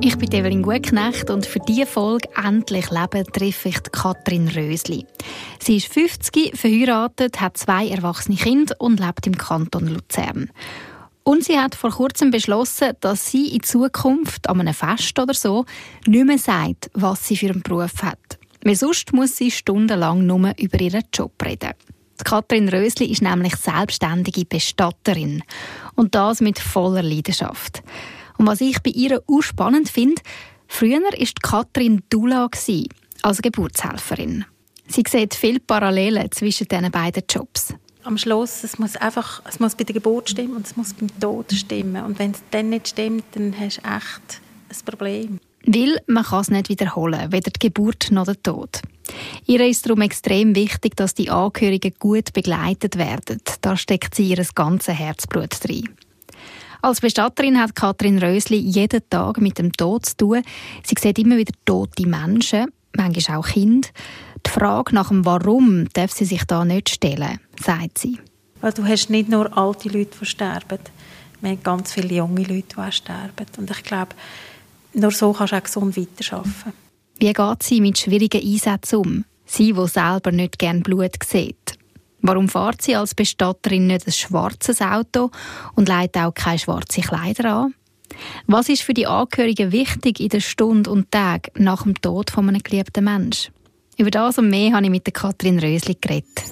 Ich bin Evelyn Gutknecht und für diese Folge «Endlich Leben» treffe ich Katrin Rösli. Sie ist 50, verheiratet, hat zwei erwachsene Kinder und lebt im Kanton Luzern. Und sie hat vor kurzem beschlossen, dass sie in Zukunft an einem Fest oder so nicht mehr sagt, was sie für einen Beruf hat. Weil sonst muss sie stundenlang nur über ihren Job reden. Katrin Rösli ist nämlich selbstständige Bestatterin. Und das mit voller Leidenschaft. Und was ich bei ihr auch spannend finde, früher war Katrin Dula als Geburtshelferin. Sie sieht viele Parallelen zwischen diesen beiden Jobs. Am Schluss, es muss einfach, es muss bei der Geburt stimmen und es muss beim Tod stimmen. Und wenn es dann nicht stimmt, dann hast du echt ein Problem. Weil man kann es nicht wiederholen, weder die Geburt noch der Tod. Ihr ist darum extrem wichtig, dass die Angehörigen gut begleitet werden. Da steckt sie ihr ganzes Herzblut drin. Als Bestatterin hat Katrin Rösli jeden Tag mit dem Tod zu tun. Sie sieht immer wieder tote Menschen, manchmal auch Kinder. Die Frage nach dem Warum darf sie sich da nicht stellen, sagt sie. Weil du hast nicht nur alte Leute, die sterben. Wir haben ganz viele junge Leute, die sterben. Und ich glaube, nur so kannst du auch gesund weiterarbeiten. Wie geht sie mit schwierigen Einsätzen um? Sie, die selber nicht gerne Blut sieht. Warum fährt sie als Bestatterin nicht ein schwarzes Auto und leitet auch keine schwarzen Kleider an? Was ist für die Angehörigen wichtig in den Stunden und Tagen nach dem Tod von einem geliebten Menschen? Über das und mehr habe ich mit der Katrin Rösli geredet.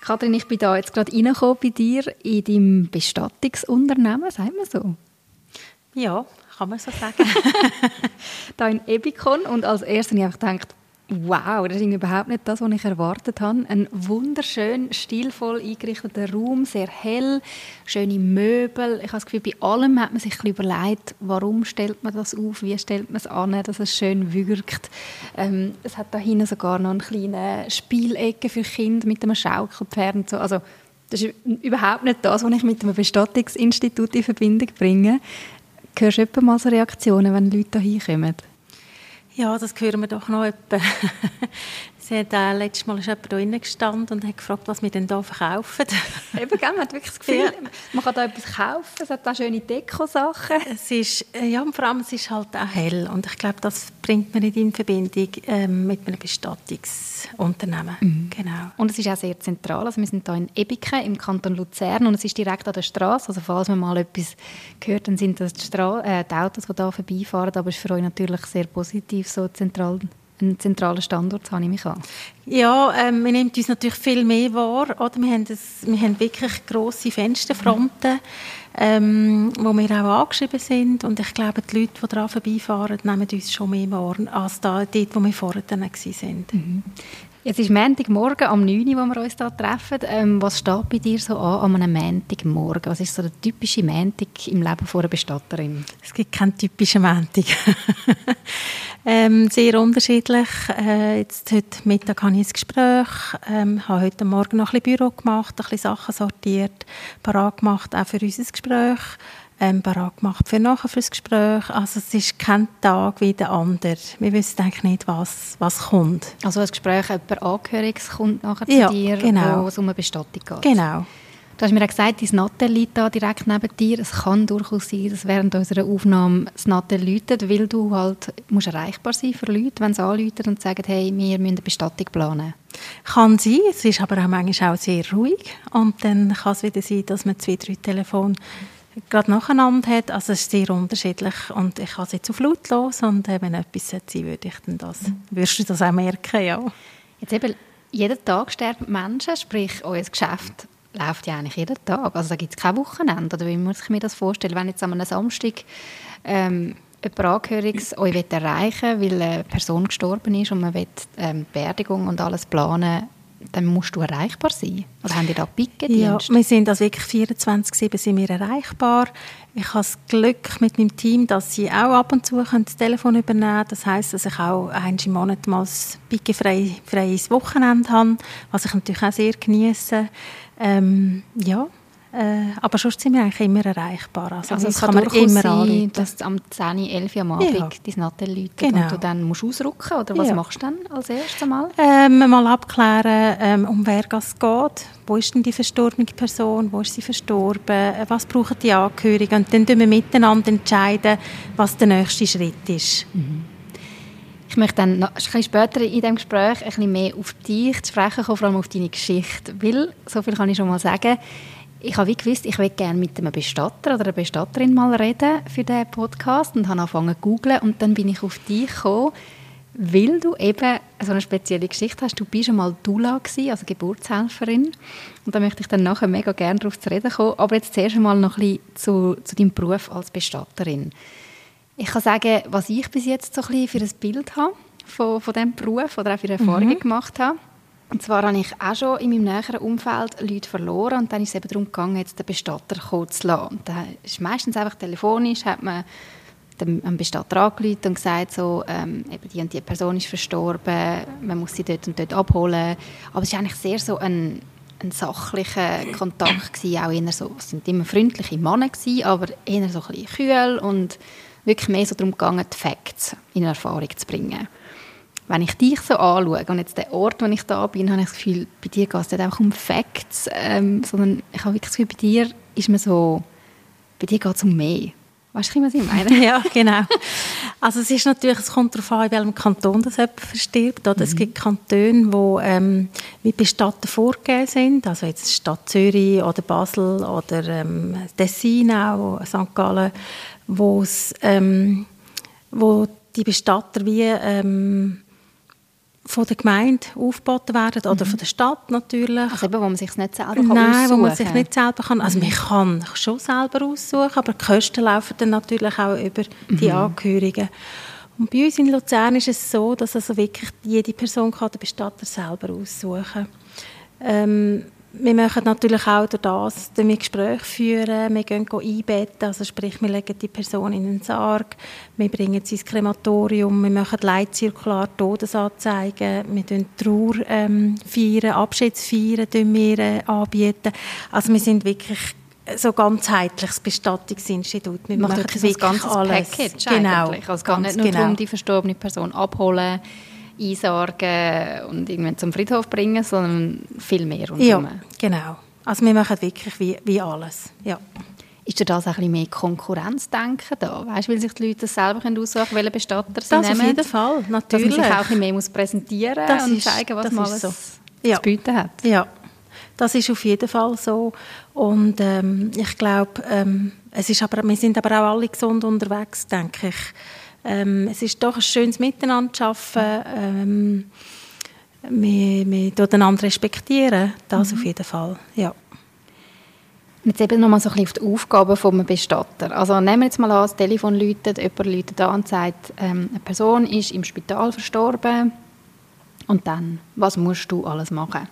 Katrin, ich bin da jetzt gerade reingekommen bei dir in deinem Bestattungsunternehmen, sagen wir so? Ja, kann man so sagen. da in Ebikon und als erstes habe ich gedacht, Wow, das ist überhaupt nicht das, was ich erwartet habe. Ein wunderschön, stilvoll eingerichteter Raum, sehr hell, schöne Möbel. Ich habe das Gefühl, bei allem hat man sich ein überlegt, warum stellt man das auf, wie stellt man es an, dass es schön wirkt. Ähm, es hat da hinten sogar noch eine kleine Spielecke für Kinder mit einem Schaukelpferd und so. Also, das ist überhaupt nicht das, was ich mit einem Bestattungsinstitut in Verbindung bringe. Hörst du mal so Reaktionen, wenn Leute hier hinkommen? Ja, das hören wir doch noch etwa. Sie hat, äh, letztes Mal ist jemand da drinnen gestanden und hat gefragt, was wir denn hier verkaufen. Eben, man hat wirklich das Gefühl, ja. man kann da etwas kaufen, es hat da schöne Deko-Sachen. Es ist, äh, ja, und vor allem, es ist halt auch hell und ich glaube, das bringt man nicht in Verbindung ähm, mit einem Bestattungsunternehmen. Mhm. Genau. Und es ist auch sehr zentral, also wir sind hier in Ebiken im Kanton Luzern und es ist direkt an der Straße, also falls man mal etwas hört, dann sind das die, Stra äh, die Autos, die hier vorbeifahren, aber es ist für euch natürlich sehr positiv, so zentral einen zentralen Standort habe ich mich an. Ja, ähm, man nimmt uns natürlich viel mehr wahr. Oder? Wir, haben das, wir haben wirklich grosse Fensterfronten, ähm, wo wir auch angeschrieben sind. Und ich glaube, die Leute, die daran vorbeifahren, nehmen uns schon mehr wahr, als da, dort, wo wir vorher waren. Mhm. Jetzt ist Montagmorgen am 9 Uhr, wo wir uns hier treffen. Ähm, was steht bei dir so an an einem Montagmorgen? Was ist so der typische Montag im Leben einer Bestatterin? Es gibt keinen typischen Montag. ähm, sehr unterschiedlich. Äh, jetzt heute Mittag habe ich ein Gespräch, ähm, habe heute Morgen noch ein bisschen Büro gemacht, ein bisschen Sachen sortiert, parat gemacht, auch für unser Gespräch ähm, bereit gemacht für nachher fürs Gespräch. Also es ist kein Tag wie der andere. Wir wissen eigentlich nicht, was, was kommt. Also ein Gespräch, jemand Angehöriges kommt nachher ja, zu dir, genau. wo es um eine Bestattung geht. Genau. Du hast mir ja gesagt, dein Nattel liegt da direkt neben dir. Es kann durchaus sein, dass während unserer Aufnahme das Nattel läutet, weil du halt musst erreichbar sein für Leute, wenn sie anrufen und sagen, hey, wir müssen eine Bestattung planen. Kann sein, es ist aber auch manchmal auch sehr ruhig. Und dann kann es wieder sein, dass man zwei, drei Telefone gerade nacheinander hat. Also es ist sehr unterschiedlich und ich habe es jetzt auf lautlos und äh, wenn etwas sein würde ich dann das, würdest du das auch merken, ja. Jetzt eben, jeden Tag sterben Menschen, sprich euer Geschäft läuft ja eigentlich jeden Tag. Also da gibt es kein Wochenende, oder wie muss ich mir das vorstellen? Wenn jetzt an einem Samstag ähm, jemand Angehöriges euch erreichen will, weil eine Person gestorben ist und man will ähm, Beerdigung und alles planen, dann musst du erreichbar sein. Oder haben die da Pickendienst? Ja, wir sind also wirklich 24-7 sind wir erreichbar. Ich habe das Glück mit meinem Team, dass sie auch ab und zu das Telefon übernehmen können. Das heisst, dass ich auch einmal im Monat mal ein pickefreies Wochenende habe, was ich natürlich auch sehr genieße. Ähm, ja, äh, aber sonst sind wir eigentlich immer erreichbar. Also, also es kann, kann man immer sein, anrufen. dass am 10, 11 Uhr am Abend ja. dein Nattel läutet genau. und du dann musst ausrücken oder was ja. machst du dann als erstes Mal? Ähm, mal abklären, ähm, um wer es geht. Wo ist denn die verstorbene Person? Wo ist sie verstorben? Was brauchen die Angehörigen? Und dann entscheiden wir miteinander, entscheiden, was der nächste Schritt ist. Mhm. Ich möchte dann noch, ein bisschen später in diesem Gespräch ein bisschen mehr auf dich zu sprechen kommen, vor allem auf deine Geschichte. Weil, so viel kann ich schon mal sagen, ich habe wie gewusst, ich würde gerne mit einem Bestatter oder einer Bestatterin mal reden für diesen Podcast und habe angefangen zu googlen und dann bin ich auf dich gekommen, weil du eben so eine spezielle Geschichte hast. Du bist einmal Dula gewesen, also Geburtshelferin und da möchte ich dann nachher mega gerne darauf zu reden kommen. Aber jetzt zuerst einmal noch ein bisschen zu, zu deinem Beruf als Bestatterin. Ich kann sagen, was ich bis jetzt so ein bisschen für ein Bild habe von, von diesem Beruf oder auch für Erfahrungen mhm. gemacht habe. Und zwar habe ich auch schon in meinem näheren Umfeld Leute verloren und dann ist es eben darum gegangen, jetzt den Bestatter kommen zu lassen. Und dann ist meistens einfach telefonisch, hat man dem Bestatter angerufen und gesagt, so, ähm, eben die und die Person ist verstorben, man muss sie dort und dort abholen. Aber es war eigentlich sehr so ein, ein sachlicher Kontakt gewesen, auch eher so, es sind immer freundliche Männer gewesen, aber eher so ein bisschen kühl und wirklich mehr so darum gegangen, die Facts in Erfahrung zu bringen wenn ich dich so anschaue und jetzt der Ort, wo ich da bin, habe ich das Gefühl, bei dir geht es nicht einfach um Facts, ähm, sondern ich habe wirklich das Gefühl, bei dir ist man so, bei dir geht es um mehr. Weißt du, was ich meine? ja, genau. Also es ist natürlich, es kommt darauf an, in welchem Kanton das jemand verstirbt. Oder? Mhm. Es gibt Kantone, wo ähm, wie Bestatten vorgegeben sind, also jetzt Stadt Zürich oder Basel oder ähm, Tessin auch, St. Gallen, ähm, wo die Bestatter wie ähm, von der Gemeinde aufgeboten werden oder mhm. von der Stadt natürlich. Also eben, wo man sich nicht selber kann Nein, wo man sich nicht selber kann. Also man kann schon selber aussuchen, aber die Kosten laufen dann natürlich auch über die mhm. Angehörigen. Und bei uns in Luzern ist es so, dass also wirklich jede Person kann den Bestatter selber aussuchen kann. Ähm, wir machen natürlich auch durch das wir Gespräche führen, wir gehen einbetten, also sprich, wir legen die Person in den Sarg, wir bringen sie ins Krematorium, wir machen Leitzirkular, Todesanzeigen, wir feiern Trauer ähm, feiern, Abschiedsfeiern wir, äh, anbieten. Also wir sind wirklich so ganzheitliches Bestattungsinstitut. Wir machen wirklich ein ganzes alles. Package genau. Also es geht nicht nur genau. darum, die verstorbene Person abholen, einsorgen und irgendwann zum Friedhof bringen, sondern viel mehr rundherum. Ja, genau. Also wir machen wirklich wie, wie alles, ja. Ist dir das ein bisschen mehr Konkurrenzdenken da? Weißt, weil sich die Leute selber aussuchen welche Bestatter sie das nehmen? auf jeden Fall, natürlich. Dass man sich auch ein bisschen mehr muss präsentieren das und ist, zeigen, was man alles so. ja. zu bieten hat. Ja, das ist auf jeden Fall so. Und ähm, ich glaube, ähm, es ist aber, wir sind aber auch alle gesund unterwegs, denke ich. Ähm, es ist doch ein schönes Miteinander zu arbeiten. Ähm, wir, wir einander respektieren, das mhm. auf jeden Fall, ja. Jetzt eben nochmal so ein bisschen auf die Aufgaben des Bestatter. Also nehmen wir jetzt mal an, das Telefon läutet, jemand läutet an und sagt, ähm, eine Person ist im Spital verstorben und dann, was musst du alles machen?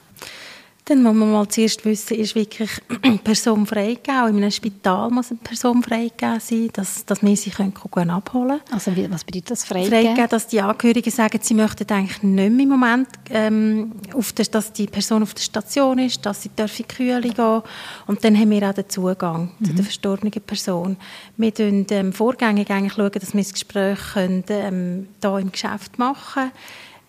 Dann muss man mal zuerst wissen, ist wirklich eine Person freigegeben. Auch in einem Spital muss eine Person freigegeben sein, dass, dass wir sie können gehen abholen können. Also was bedeutet das freigegeben? Freigegeben, dass die Angehörigen sagen, sie möchten eigentlich nicht mehr im Moment, ähm, der, dass die Person auf der Station ist, dass sie dürfen Kühle gehen Und dann haben wir auch den Zugang mhm. zu der verstorbenen Person. Wir schauen ähm, vorgängig eigentlich schauen, dass wir das Gespräch können, ähm, hier im Geschäft machen können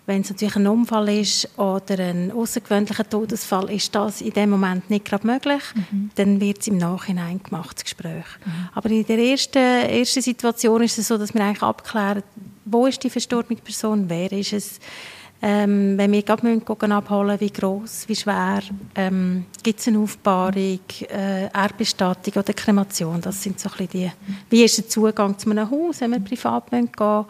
wenn es natürlich ein Unfall ist oder ein außergewöhnlicher Todesfall, ist das in dem Moment nicht gerade möglich. Mhm. Dann wird es im Nachhinein gemacht, das Gespräch. Mhm. Aber in der ersten, ersten Situation ist es so, dass wir eigentlich abklären, wo ist die verstorbene Person, wer ist es, ähm, wenn wir gerade müssen abholen wie groß, wie schwer, ähm, gibt es eine Aufbahrung, äh, Erdbestattung oder Kremation, das sind so ein die, wie ist der Zugang zu einem Haus, wenn wir privat gehen müssen,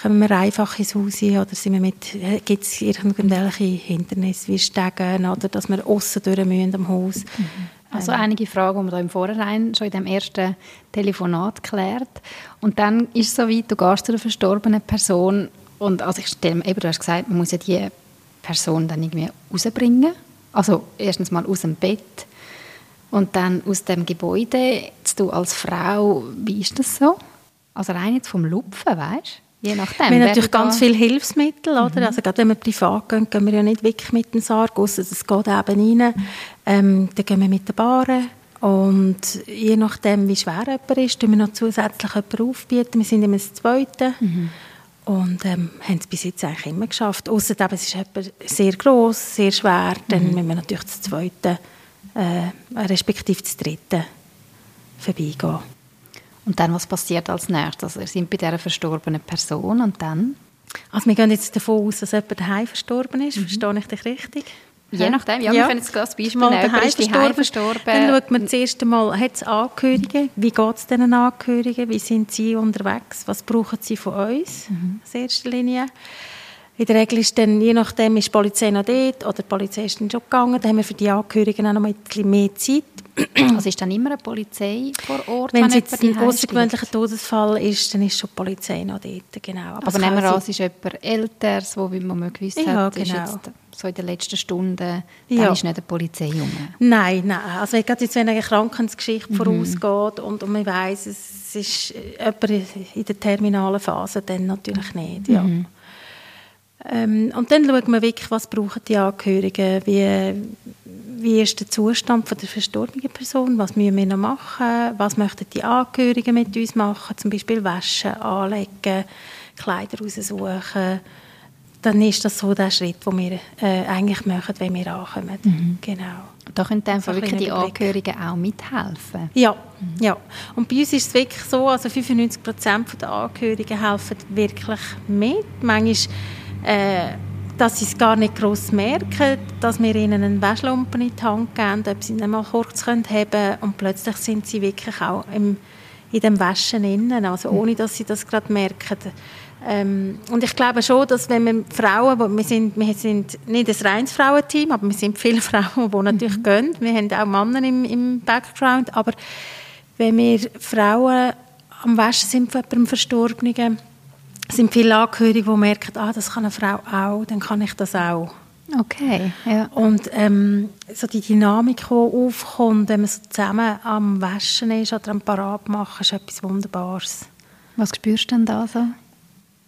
kommen wir einfach ins Haus oder sind wir mit, äh, gibt es irgendwelche Hindernisse wie Stegen oder dass wir aussen durch müssen am Haus. Mhm. Also einige Fragen, die man da im Vorhinein schon in dem ersten Telefonat klärt. Und dann ist es so weit, du gehst zu einer verstorbenen Person und also ich stelle eben, du hast gesagt, man muss ja die Person dann irgendwie rausbringen? Also erstens mal aus dem Bett und dann aus dem Gebäude. Jetzt du als Frau, wie ist das so? Also rein jetzt vom Lupfen, weißt Je nachdem. Wir haben natürlich ganz viele Hilfsmittel, oder? Mhm. Also gerade wenn wir privat gehen, gehen wir ja nicht wirklich mit dem Sarg, außer es geht eben rein. Ähm, dann gehen wir mit der Bahre und je nachdem, wie schwer jemand ist, tun wir noch zusätzlich jemanden aufbieten. Wir sind immer das Zweite. Mhm. Und ähm, haben es bis jetzt eigentlich immer geschafft. Außer es ist jemand sehr gross, sehr schwer, dann mhm. müssen wir natürlich das Zweite, äh, respektive das Dritte vorbeigehen. Und dann, was passiert als nächstes? Also, ihr seid bei dieser verstorbenen Person und dann? Also wir gehen jetzt davon aus, dass jemand daheim verstorben ist. Mhm. Verstehe ich dich richtig? Je nachdem, ja, ja. wir können jetzt das Beispiel mal nehmen. Ist verstorben. verstorben. Dann schaut man das erste Mal, hat es Angehörige? Wie geht es diesen Angehörigen? Wie sind sie unterwegs? Was brauchen sie von uns? Mhm. In erster Linie. In der Regel ist dann, je nachdem, ist die Polizei noch dort oder die Polizei ist dann schon gegangen. Dann haben wir für die Angehörigen auch noch ein bisschen mehr Zeit. Also ist dann immer eine Polizei vor Ort? Wenn, wenn es jetzt ein außergewöhnlicher Todesfall ist, dann ist schon die Polizei noch dort, genau. Aber, Aber nehmen wir an, es ist jemand Älteres, wo, wie man mal gewusst ja, hat, genau. ist jetzt so in den letzten Stunden, dann ja. ist nicht eine Polizei rum. Nein, nein. Also gerade jetzt, wenn eine Krankheitsgeschichte mhm. vorausgeht und, und man weiss, es ist jemand in der terminalen Phase, dann natürlich nicht, ja. Mhm. Ähm, und dann schauen wir wirklich, was brauchen die Angehörigen, wie, wie ist der Zustand von der verstorbenen Person, was müssen wir noch machen, was möchten die Angehörigen mit uns machen, zum Beispiel waschen, anlegen, Kleider raussuchen. Dann ist das so der Schritt, den wir äh, eigentlich machen, wenn wir ankommen. Mhm. Genau. Da können dann so wirklich die Angehörigen auch mithelfen? Ja, mhm. ja. Und bei uns ist es wirklich so, also 95 Prozent der Angehörigen helfen wirklich mit. Manchmal äh, dass sie es gar nicht groß merken, dass wir ihnen einen Waschlumpen in die Hand geben, ob sie ihn mal kurz haben können. Und plötzlich sind sie wirklich auch im, in dem Waschen innen, also ohne, dass sie das gerade merken. Ähm, und ich glaube schon, dass wenn wir Frauen, wir sind, wir sind nicht ein reines Frauenteam, aber wir sind viele Frauen, die natürlich mhm. gehen, wir haben auch Männer im, im Background, aber wenn wir Frauen am Waschen sind von jemandem Verstorbenen, sind viele Angehörige, die merken, ah, das kann eine Frau auch, dann kann ich das auch. Okay, ja. Und ähm, so die Dynamik, die aufkommt, wenn man so zusammen am Waschen ist oder am Parat machen, ist etwas Wunderbares. Was spürst du denn da so?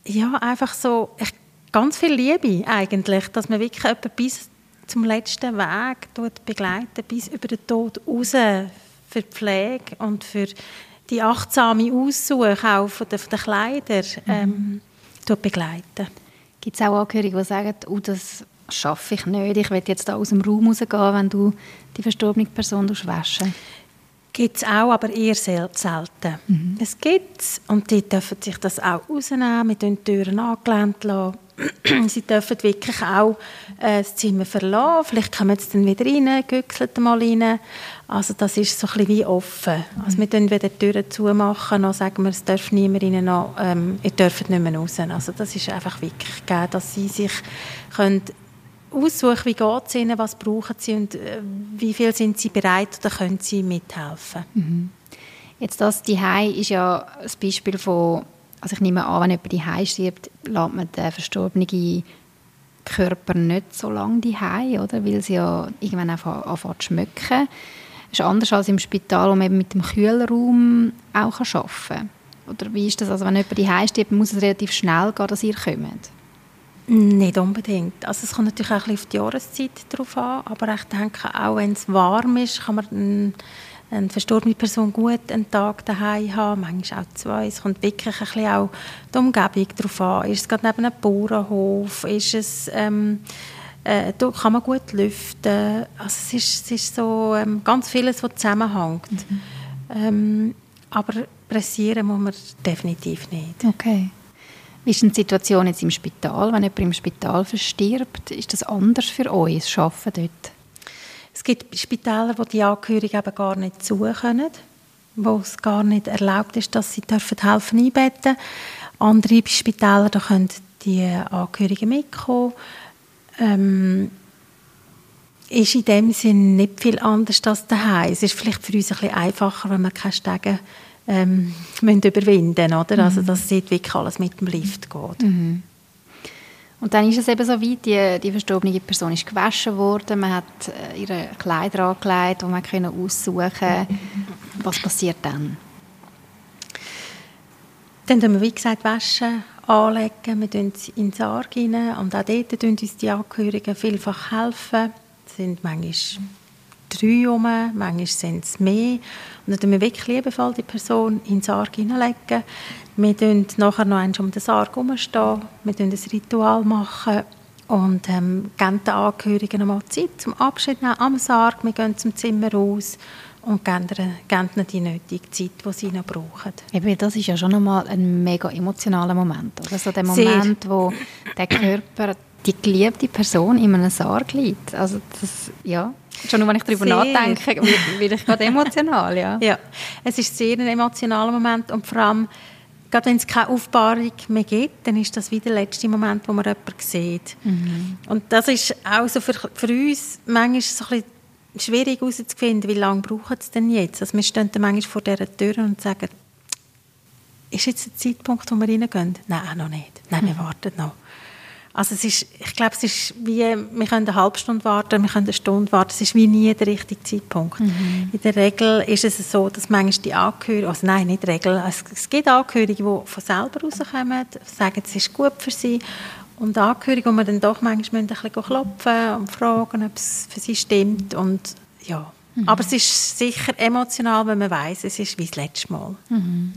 Ja, einfach so ich, ganz viel Liebe eigentlich, dass man wirklich jemanden bis zum letzten Weg begleiten, bis über den Tod raus für die Pflege und für die achtsame Aussuche auch von den, von den Kleidern ähm, mhm. begleiten. Gibt es auch Angehörige, die sagen, oh, das schaffe ich nicht, ich will jetzt da aus dem Raum rausgehen, wenn du die verstorbene Person waschen Gibt es auch, aber eher selten. Mhm. Es gibt es und die dürfen sich das auch rausnehmen, mit den Türen angelehnt lassen. sie dürfen wirklich auch äh, das Zimmer verlassen. Vielleicht kommen sie dann wieder rein, güchseln mal rein. Also das ist so ein bisschen wie offen. Also wir können wieder die Türen zumachen und sagen wir, es darf niemand rein, noch, ähm, ihr dürft nicht mehr raus. Also das ist einfach wirklich gegeben, dass sie sich können aussuchen, wie geht es ihnen, was brauchen sie und äh, wie viel sind sie bereit oder können sie mithelfen. Mhm. Jetzt das die ist ja ein Beispiel von also ich nehme an, wenn jemand die stirbt, lässt man den verstorbenen Körper nicht so lange die oder? Weil sie ja irgendwann einfach anfängt zu schmecken. Das ist anders als im Spital, wo man eben mit dem Kühlraum auch arbeiten kann. Oder wie ist das? Also wenn jemand die stirbt, muss es relativ schnell gehen, dass ihr kommt? Nicht unbedingt. Also es kommt natürlich auch ein bisschen auf die Jahreszeit drauf an, aber ich denke, auch wenn es warm ist, kann man eine verstorbene Person gut einen Tag daheim haben, manchmal auch zwei. Es kommt wirklich ein bisschen auch die Umgebung darauf an. Ist es gerade neben einem Bauernhof? Ist es, ähm, äh, da kann man gut lüften. Also es ist, es ist so ähm, ganz vieles, was zusammenhängt. Mhm. Ähm, aber pressieren muss man definitiv nicht. Okay. Wie ist die Situation jetzt im Spital? Wenn jemand im Spital verstirbt, ist das anders für euch, das Arbeiten dort? Es gibt Spitäler, wo die Angehörigen eben gar nicht zu können, wo es gar nicht erlaubt ist, dass sie dürfen helfen einbetten. Andere Spitäler, da können die Angehörigen mitkommen. Ähm, ist in dem Sinn nicht viel anders als daheim. Es ist vielleicht für uns ein bisschen einfacher, wenn wir keine Stege ähm, müssen überwinden oder? Also, mhm. Also, dass dort wirklich alles mit dem Lift geht. Mhm. Und dann ist es eben so weit, die, die verstorbene Person ist gewaschen worden, man hat äh, ihre Kleider angelegt, die man können aussuchen Was passiert dann? Dann tun wir, wie gesagt, waschen, anlegen, wir tun sie in den Sarg rein und auch dort tun uns die Angehörigen vielfach helfen. Es sind manchmal drei rum, manchmal sind es mehr. Und dann tun wir wirklich liebevoll die Person in den Sarg hineinlegen. Wir tun nachher noch einmal um den Sarg herumstehen, wir tun ein Ritual machen und ähm, geben den Angehörigen nochmal Zeit zum Abschied nehmen am Sarg. Wir gehen zum Zimmer raus und geben ihnen die nötige Zeit, die sie noch brauchen. Eben, das ist ja schon nochmal ein mega emotionaler Moment. Oder? So der Moment, Sehr. wo der Körper, die geliebte Person in einem Sarg liegt. Also das, ja, schon nur, wenn ich darüber sehr. nachdenke, werde ich gerade emotional. Ja. ja, es ist sehr ein emotionaler Moment und vor allem gerade wenn es keine Aufbahrung mehr gibt, dann ist das wieder der letzte Moment, wo man jemanden sieht. Mhm. Und das ist auch so für, für uns manchmal so ein bisschen schwierig herauszufinden, wie lange braucht es denn jetzt? Also wir stehen dann manchmal vor dieser Tür und sagen, ist jetzt der Zeitpunkt, wo wir reingehen? Nein, noch nicht. Nein, wir mhm. warten noch. Also es ist, ich glaube, es ist wie, wir können eine halbe Stunde warten, wir können eine Stunde warten, es ist wie nie der richtige Zeitpunkt. Mhm. In der Regel ist es so, dass manchmal die Angehörigen, also nein, nicht Regel, es, es gibt Angehörige, die von selber rauskommen, sagen, es ist gut für sie und Angehörige, wo man dann doch manchmal ein bisschen klopfen und fragen, ob es für sie stimmt und ja. Mhm. Aber es ist sicher emotional, wenn man weiß, es ist wie das letzte Mal. Mhm.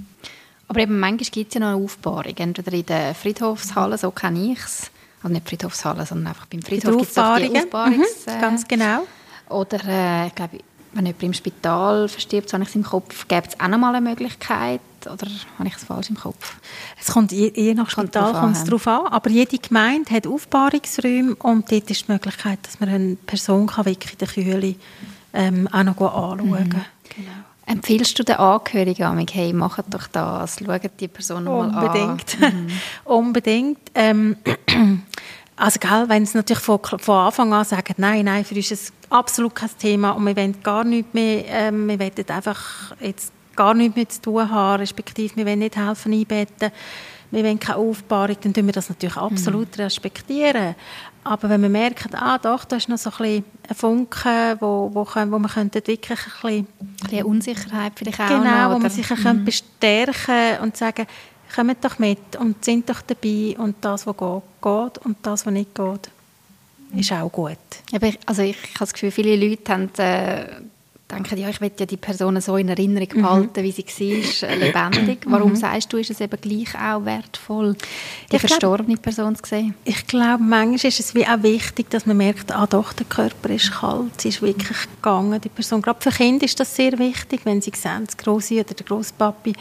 Aber eben manchmal gibt es ja noch eine Aufbahrung, entweder in der Friedhofshalle, so kenne ich es, also nicht Friedhofshalle, sondern einfach beim Friedhof gibt es auch die Aufbahrungs... Mhm, äh, ganz genau. Oder, äh, ich glaube, wenn jemand im Spital verstirbt, so habe ich es im Kopf, gibt es auch noch mal eine Möglichkeit? Oder habe ich es falsch im Kopf? Es kommt je, je nach Spital kommt es darauf an, aber jede Gemeinde hat Aufbahrungsräume und dort ist die Möglichkeit, dass man eine Person kann wirklich in der Kühle ähm, auch noch anschauen kann. Mhm. Genau. Empfiehlst du den Angehörigen, hey, macht doch das, schaut die Person mal an? Unbedingt. Mhm. Unbedingt. Ähm, also, gell, wenn sie natürlich von, von Anfang an sagen, nein, nein, für uns ist es absolut kein Thema und wir wollen gar nichts mehr, ähm, wir wollen einfach jetzt gar nichts mehr zu tun haben, respektive wir wollen nicht helfen einbetten, wir wollen keine Aufbahrung, dann tun wir das natürlich absolut mhm. respektieren. Aber wenn wir merken, ah doch, da ist noch so ein, bisschen ein Funke, wo, wo, wo man könnte wirklich ein bisschen... Unsicherheit vielleicht auch Genau, noch, wo man sich mhm. bestärken und sagen, kommt doch mit und sind doch dabei und das, was geht, geht und das, was nicht geht, ist auch gut. Aber ich, also ich habe das Gefühl, viele Leute haben... Äh, denken, ja, ich will ja die Person so in Erinnerung mhm. behalten, wie sie war, äh, lebendig. Warum mhm. sagst du, ist es eben gleich auch wertvoll, die ich verstorbene glaub, Person zu sehen? Ich glaube, manchmal ist es wie auch wichtig, dass man merkt, ah doch, der Körper ist kalt, sie ist wirklich gegangen, die Person. Gerade für Kinder ist das sehr wichtig, wenn sie sehen, das Grosse oder der Grosspapi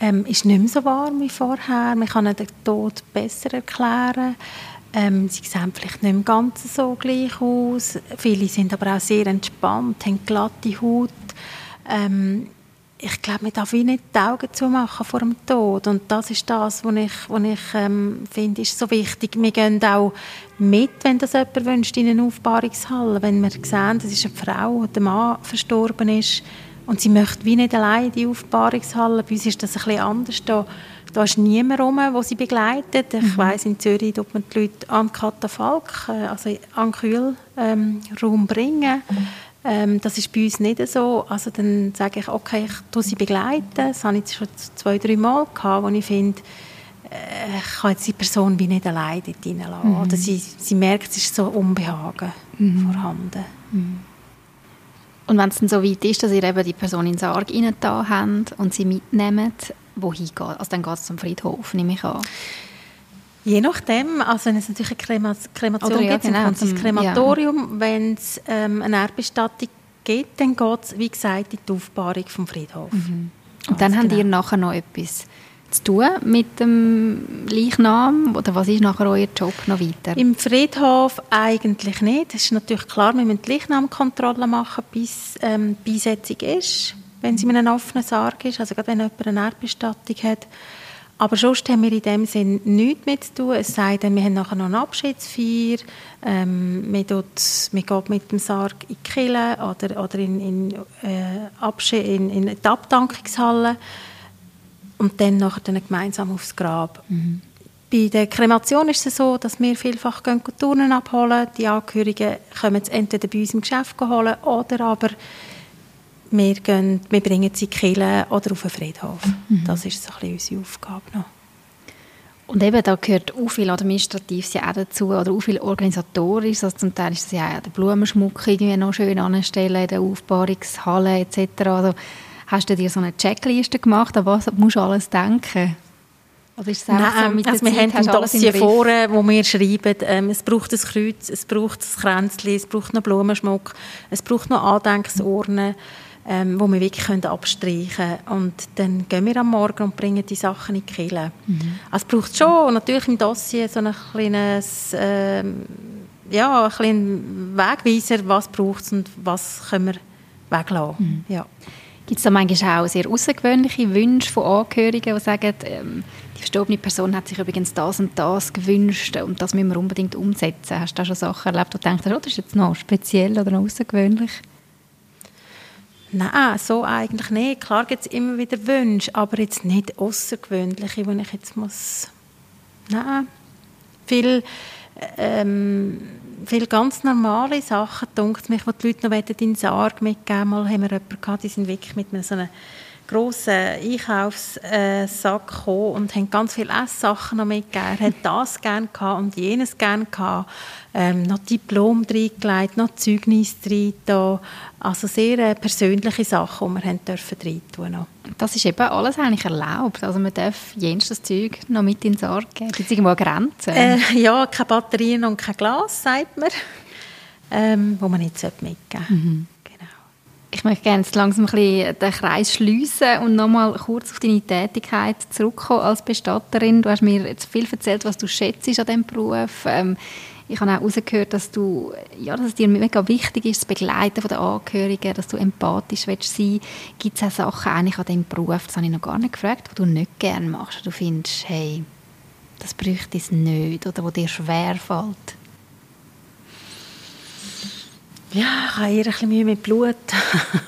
ähm, ist nicht mehr so warm wie vorher, man kann den Tod besser erklären. Ähm, sie sehen vielleicht nicht im Ganzen so gleich aus. Viele sind aber auch sehr entspannt, haben glatte Haut. Ähm, ich glaube, man darf wie nicht die Augen zumachen vor dem Tod. Und das ist das, was ich, was ich ähm, finde, ist so wichtig. Wir gehen auch mit, wenn das jemand wünscht, in eine Aufbahrungshalle. Wenn wir sehen, das ist eine Frau, der Mann verstorben ist und sie möchte wie nicht allein in die Aufbahrungshalle. Bei uns ist das ein bisschen anders. Da da ist niemand rum, der sie begleitet. Ich mhm. weiss, in Zürich tut man die Leute an Katafalk, äh, also an Kühlraum ähm, bringen. Ähm, das ist bei uns nicht so. Also dann sage ich, okay, ich tue sie begleiten. Das habe ich schon zwei, drei Mal gehabt, wo ich finde, äh, ich kann jetzt die Person wie nicht allein dort reinlassen. Mhm. Oder sie, sie merkt, es ist so Unbehagen mhm. vorhanden. Mhm. Und wenn es dann so weit ist, dass ihr eben die Person in den Sarg rein habt und sie mitnehmt, wohin geht Also dann geht es zum Friedhof, nehme ich an. Je nachdem, also wenn es natürlich eine Krema Kremation Oder, ja, gibt, genau, dann kommt ins Krematorium. Ja. Wenn es ähm, eine Erdbestattung gibt, dann geht es, wie gesagt, in die Aufbahrung vom Friedhof. Mhm. Und dann genau. habt ihr nachher noch etwas zu tun mit dem Leichnam? Oder was ist nachher euer Job noch weiter? Im Friedhof eigentlich nicht. Es ist natürlich klar, wir müssen die Leichnamkontrolle machen, bis ähm, die Beisetzung ist wenn sie in einem offenen Sarg ist, also gerade wenn jemand eine Erdbestattung hat. Aber sonst haben wir in dem Sinn nichts mit zu tun, es sei denn, wir haben nachher noch eine Abschiedsfeier, ähm, man, geht mit dem Sarg in die Kille oder, oder in, in, äh, in, in die Abdankungshalle und dann nachher dann gemeinsam aufs Grab. Mhm. bei der Kremation ist es so, dass wir vielfach Turnen abholen. Die Angehörigen kommen entweder bei uns im Geschäft holen oder aber wir, gehen, wir bringen sie in Kille oder auf den Friedhof. Mhm. Das ist so ein bisschen unsere Aufgabe noch. Und eben, da gehört auch viel Administratives ja auch dazu, oder auch viel Organisatorisches. Also zum Teil ist das ja auch der Blumenschmuck irgendwie noch schön anstellen, in der Aufbahrungshalle etc. Also hast du dir so eine Checkliste gemacht, an was musst du alles denken? Oder ist es Nein, so mit also wir Zeit, haben ein Dossier vor, wo wir schreiben, ähm, es braucht ein Kreuz, es braucht ein Kränzchen, es braucht noch Blumenschmuck, es braucht noch Andenksornen ähm, wo wir wirklich können abstreichen können. Und dann gehen wir am Morgen und bringen die Sachen in die Kille. Mhm. Also es braucht schon natürlich im Dossier so ein kleines, ähm, ja, ein kleinen Wegweiser, was braucht es und was können wir weglassen. Mhm. Ja. Gibt es da manchmal auch sehr außergewöhnliche Wünsche von Angehörigen, die sagen, ähm, die verstorbene Person hat sich übrigens das und das gewünscht und das müssen wir unbedingt umsetzen. Hast du da schon Sachen erlebt, wo du denkst, oh, das ist jetzt noch speziell oder noch außergewöhnlich? Nein, so eigentlich nicht. Klar gibt es immer wieder Wünsche, aber jetzt nicht außergewöhnliche, wo ich jetzt muss... Nein, viel, ähm, viel ganz normale Sachen, denkt mich, die die Leute noch in den Sarg mitgeben Mal haben wir jemanden gehabt, die sind wirklich mit so einem grossen Einkaufssack gekommen und haben ganz viele Esssachen noch mitgegeben. Er hat das gerne gehabt und jenes gerne gehabt. Ähm, noch Diplom reingelegt, noch Zeugnis rein Also sehr äh, persönliche Sachen, die wir haben dürfen reintun Das ist eben alles eigentlich erlaubt. Also man darf jenes Zeug noch mit in den Sarg geben. Gibt es irgendwo Grenzen? Äh, ja, keine Batterien und kein Glas, sagt man. Ähm, wo man nicht mitgeben sollte. Mhm. Ich möchte gerne langsam ein bisschen den Kreis schliessen und nochmal kurz auf deine Tätigkeit zurückkommen als Bestatterin. Du hast mir jetzt viel erzählt, was du schätzt an diesem Beruf. Ähm, ich habe auch herausgehört, dass, du, ja, dass es dir mega wichtig ist, das Begleiten der Angehörigen, dass du empathisch sein willst. Gibt es auch Sachen eigentlich an diesem Beruf, das habe ich noch gar nicht gefragt, die du nicht gerne machst, du findest, hey, das bräuchte es nicht oder wo dir schwer fällt? Ja, ich habe eher ein bisschen Mühe mit Blut.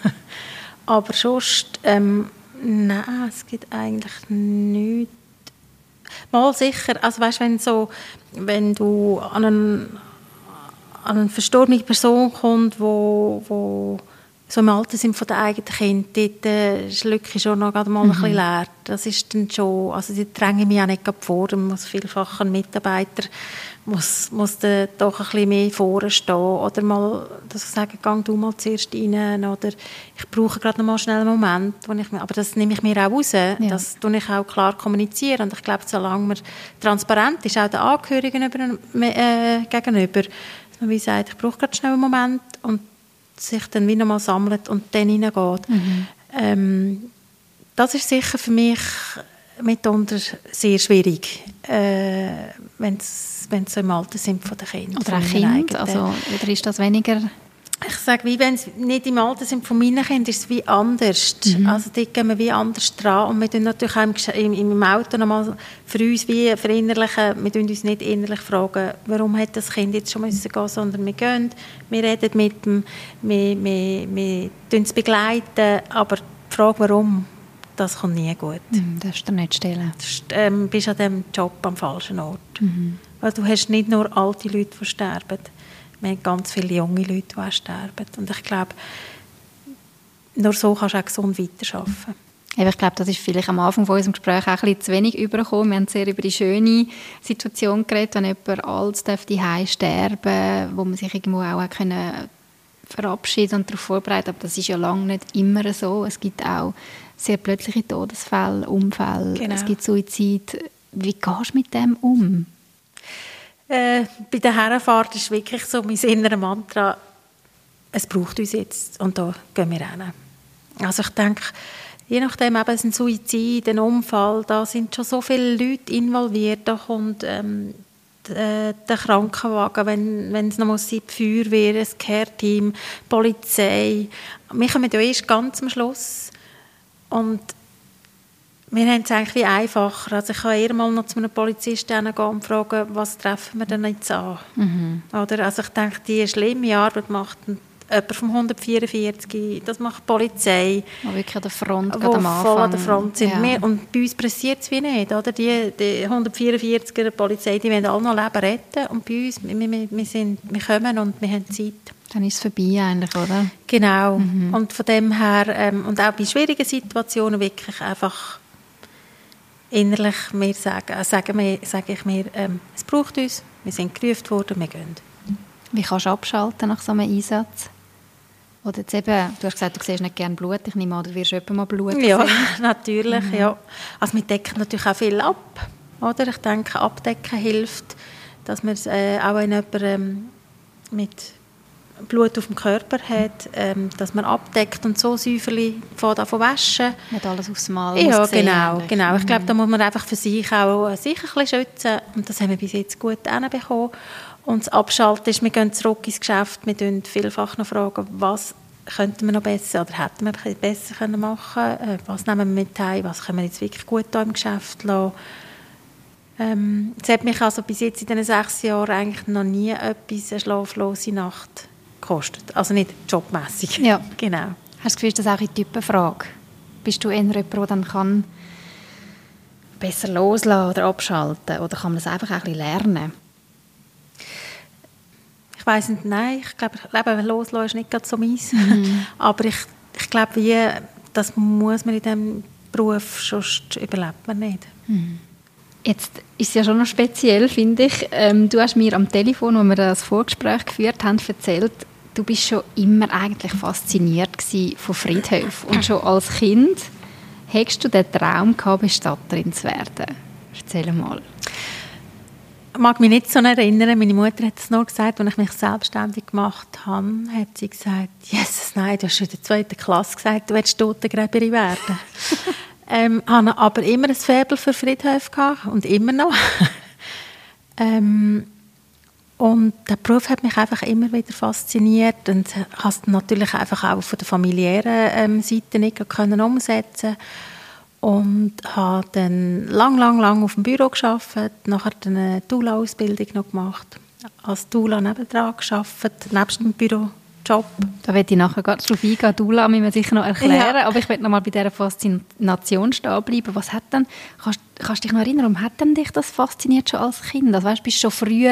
Aber sonst, ähm, nein, es gibt eigentlich nichts. Mal sicher, also weißt, wenn, so, wenn du an, einen, an eine verstorbene Person kommst, wo, wo so im Alter sind von den eigenen Kindern, dort äh, schlucke ich schon noch mal mhm. ein bisschen leer. Das ist dann schon, also die dränge mich auch nicht vor, da muss vielfach ein Mitarbeiter muss, muss dann doch ein bisschen mehr vorne stehen oder mal dass ich sage, gang du mal zuerst rein oder ich brauche gerade noch mal schnell einen Moment, wo ich, aber das nehme ich mir auch raus, ja. das tue ich auch klar kommunizieren und ich glaube, solange man transparent ist, auch den Angehörigen über, äh, gegenüber, dass man wie sagt, ich brauche gerade schnell einen Moment und sich dann wieder mal sammelt und dann hineingeht. Mhm. Ähm, das ist sicher für mich mitunter sehr schwierig, äh, wenn sie im Alter sind von den Kindern. Oder ein Kind, also, oder ist das weniger ich sage, wie wenn sie nicht im Alter sind von meinen Kindern, ist es wie anders. Mhm. Also dort gehen wir wie anders dran und wir tun natürlich auch im, im Auto nochmal für uns wie verinnerlichen, wir tun uns nicht innerlich fragen, warum hat das Kind jetzt schon müssen gehen, sondern wir gehen, wir reden mit dem, wir, wir, wir es begleiten, aber die Frage, warum, das kommt nie gut. Mhm, das ist dir nicht stellen. Du ähm, bist an diesem Job am falschen Ort. Mhm. Weil du hast nicht nur alte Leute, die sterben, wir haben ganz viele junge Leute, die auch sterben. Und ich glaube, nur so kannst du auch gesund weiterarbeiten. Ich glaube, das ist vielleicht am Anfang von unserem Gespräch auch ein bisschen zu wenig übergekommen. Wir haben sehr über die schöne Situation geredet, wenn jemand alt dürfte sterben wo man sich irgendwo auch können verabschieden und darauf vorbereiten. Aber das ist ja lange nicht immer so. Es gibt auch sehr plötzliche Todesfälle, Unfälle, genau. es gibt Suizid. Wie gehst du mit dem um? Äh, bei der Herrenfahrt ist wirklich so mein inneres Mantra, es braucht uns jetzt und da gehen wir hin. Also ich denke, je nachdem eben ein Suizid, ein Unfall, da sind schon so viele Leute involviert, da kommt ähm, äh, der Krankenwagen, wenn, wenn es noch muss, die Feuerwehr, das Care-Team, Polizei. Wir kommen ja erst ganz am Schluss und wir haben es eigentlich wie einfacher. Also ich kann eher mal noch zu einem Polizisten gehen und fragen, was treffen wir denn jetzt an? Mhm. Oder, also ich denke, die schlimme Arbeit macht jemand vom 144, das macht die Polizei. Die wirklich an der Front wo am Anfang. voll an der Front sind. Ja. Wir, und bei uns pressiert es wie nicht. Oder? Die, die 144er Polizei, die wollen alle noch Leben retten. Und bei uns, wir, wir, wir, sind, wir kommen und wir haben Zeit. Dann ist es vorbei eigentlich, oder? Genau. Und von dem her, ähm, und auch bei schwierigen Situationen wirklich einfach innerlich mir sagen, äh, sagen wir, sage ich mir, ähm, es braucht uns, wir sind gerufen worden, wir gehen. Wie kannst du abschalten nach so einem Einsatz? Oder jetzt eben, du hast gesagt, du siehst nicht gerne Blut. Ich nehme an, du wirst jemand mal Blut Ja, sehen. natürlich, ja. Also wir decken natürlich auch viel ab, oder? Ich denke, abdecken hilft, dass man äh, auch wenn jemand ähm, mit Blut auf dem Körper hat, ähm, dass man abdeckt und so Säuferli von davon waschen. Nicht alles aufs Mal Ja, muss sehen genau, genau. Ich glaube, Mhm. da muss man einfach für sich auch äh, sich ein bisschen schützen und das haben wir bis jetzt gut hinbekommen. Und das Abschalten ist, wir gehen zurück ins Geschäft, wir fragen vielfach noch fragen, was könnten wir noch besser oder hätten wir besser können machen äh, was nehmen wir mit heim, was können wir jetzt wirklich gut hier im Geschäft lassen. Ähm, es hat mich also bis jetzt in diesen sechs Jahren eigentlich noch nie etwas, eine schlaflose Nacht gekostet. Also nicht jobmässig. Ja. Genau. Hast du das Gefühl, ist das auch eine Typenfrage? Bist du eher jemand, der dann kann besser loslassen oder abschalten? Oder kann man das einfach auch ein bisschen lernen? Ich weiß nicht, nein, ich glaube, Leben loslassen ist nicht gerade so meins. Mhm. Aber ich, ich glaube, wie, das muss man in diesem Beruf, sonst überlebt man nicht. Jetzt ist es ja schon noch speziell, finde ich. Ähm, du hast mir am Telefon, als wir das Vorgespräch geführt haben, erzählt, du bist schon immer eigentlich fasziniert von Friedhöfen. Und schon als Kind hättest du den Traum gehabt, Bestatterin zu werden. Erzähl mal. Ich mag mich nicht so erinnern, meine Mutter hat es nur gesagt, als ich mich selbstständig gemacht habe, hat sie gesagt, Jesus, nein, du hast schon in der zweiten Klasse gesagt, du willst Totengräberin werden. ähm, habe aber immer ein Faible für Friedhöfe gehabt und immer noch. ähm, und der Beruf hat mich einfach immer wieder fasziniert und hast natürlich einfach auch von der familiären ähm, Seite nicht können umsetzen und habe dann lang, lang, lang auf dem Büro gearbeitet, nachher eine Dula-Ausbildung noch gemacht, als Dula nebendran gearbeitet, nebst dem Bürojob. Da werde ich nachher ganz drauf eingehen. Dula müssen wir sicher noch erklären. Ja. Aber ich möchte noch mal bei dieser Faszination stehen bleiben. Was hat denn, kannst, kannst du dich noch erinnern, warum hat denn dich das fasziniert schon als Kind? Also, weißt, bist du schon früh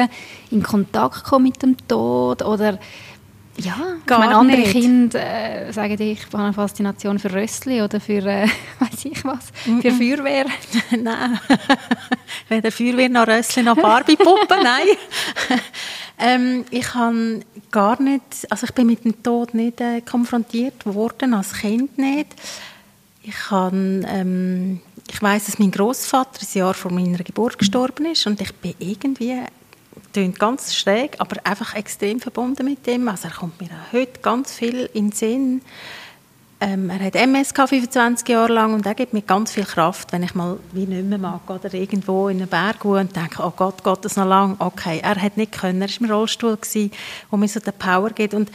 in Kontakt gekommen mit dem Tod? Oder, ja, Gar ich meine, andere nicht. Kinder äh, sagen dir, ich habe eine Faszination für Rössli oder für, äh, weiß ich was, für Feuerwehr. nein, weder Feuerwehr noch Rössli noch Barbie-Puppe, nein. Ähm, ich habe gar nicht, also ich bin mit dem Tod nicht äh, konfrontiert worden, als Kind nicht. Ich habe, ähm, ich weiß, dass mein Großvater ein Jahr vor meiner Geburt gestorben ist und ich bin irgendwie klingt ganz schräg, aber einfach extrem verbunden mit dem. Also er kommt mir heute ganz viel in den Sinn. Ähm, er hat MS gehabt, 25 Jahre lang und er gibt mir ganz viel Kraft, wenn ich mal wie nicht mehr mag oder irgendwo in einem Berg gehe und denke, oh Gott, geht das noch lang? Okay, er hat nicht können, er war im Rollstuhl, gewesen, wo mir so den Power gibt und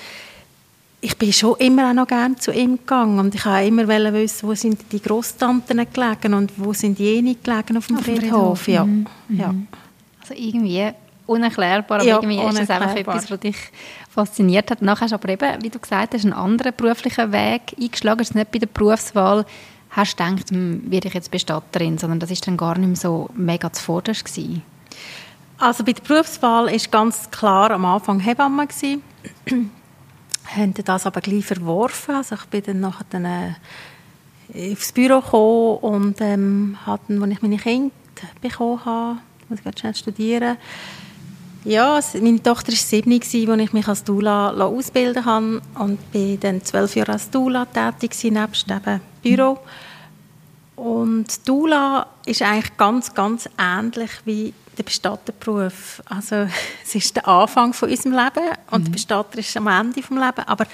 ich bin schon immer auch noch gerne zu ihm gegangen und ich wollte immer wissen, wo sind die Grosstanten gelegen und wo sind jene gelegen auf dem Auf dem Friedhof. Friedhof, Ja. mhm. Ja. Also irgendwie unerklärbar, aber Ja, irgendwie ist das einfach unerklärbar. etwas, was dich fasziniert hat. Nachher hast du aber eben, wie du gesagt hast, einen anderen beruflichen Weg eingeschlagen. Es ist nicht bei der Berufswahl, hast du gedacht, hm, werde ich jetzt Bestatterin, sondern das ist dann gar nicht mehr so mega zuvorderst gewesen. Also bei der Berufswahl ist ganz klar am Anfang Hebamme gsi. haben das aber gleich verworfen. Also ich bin dann nachher dann, äh, aufs Büro gekommen und ähm, hatten, als ich meine Kinder bekommen habe, muss ich ganz schnell studieren. Ja, meine Tochter war sieben, als ich mich als Doula la- ausbilden habe und bin dann zwölf Jahre als Doula tätig nebst eben Büro. Und Dula ist eigentlich ganz, ganz ähnlich wie der Bestatterberuf. Also es ist der Anfang von unserem Leben und der Bestatter ist am Ende vom Leben. Aber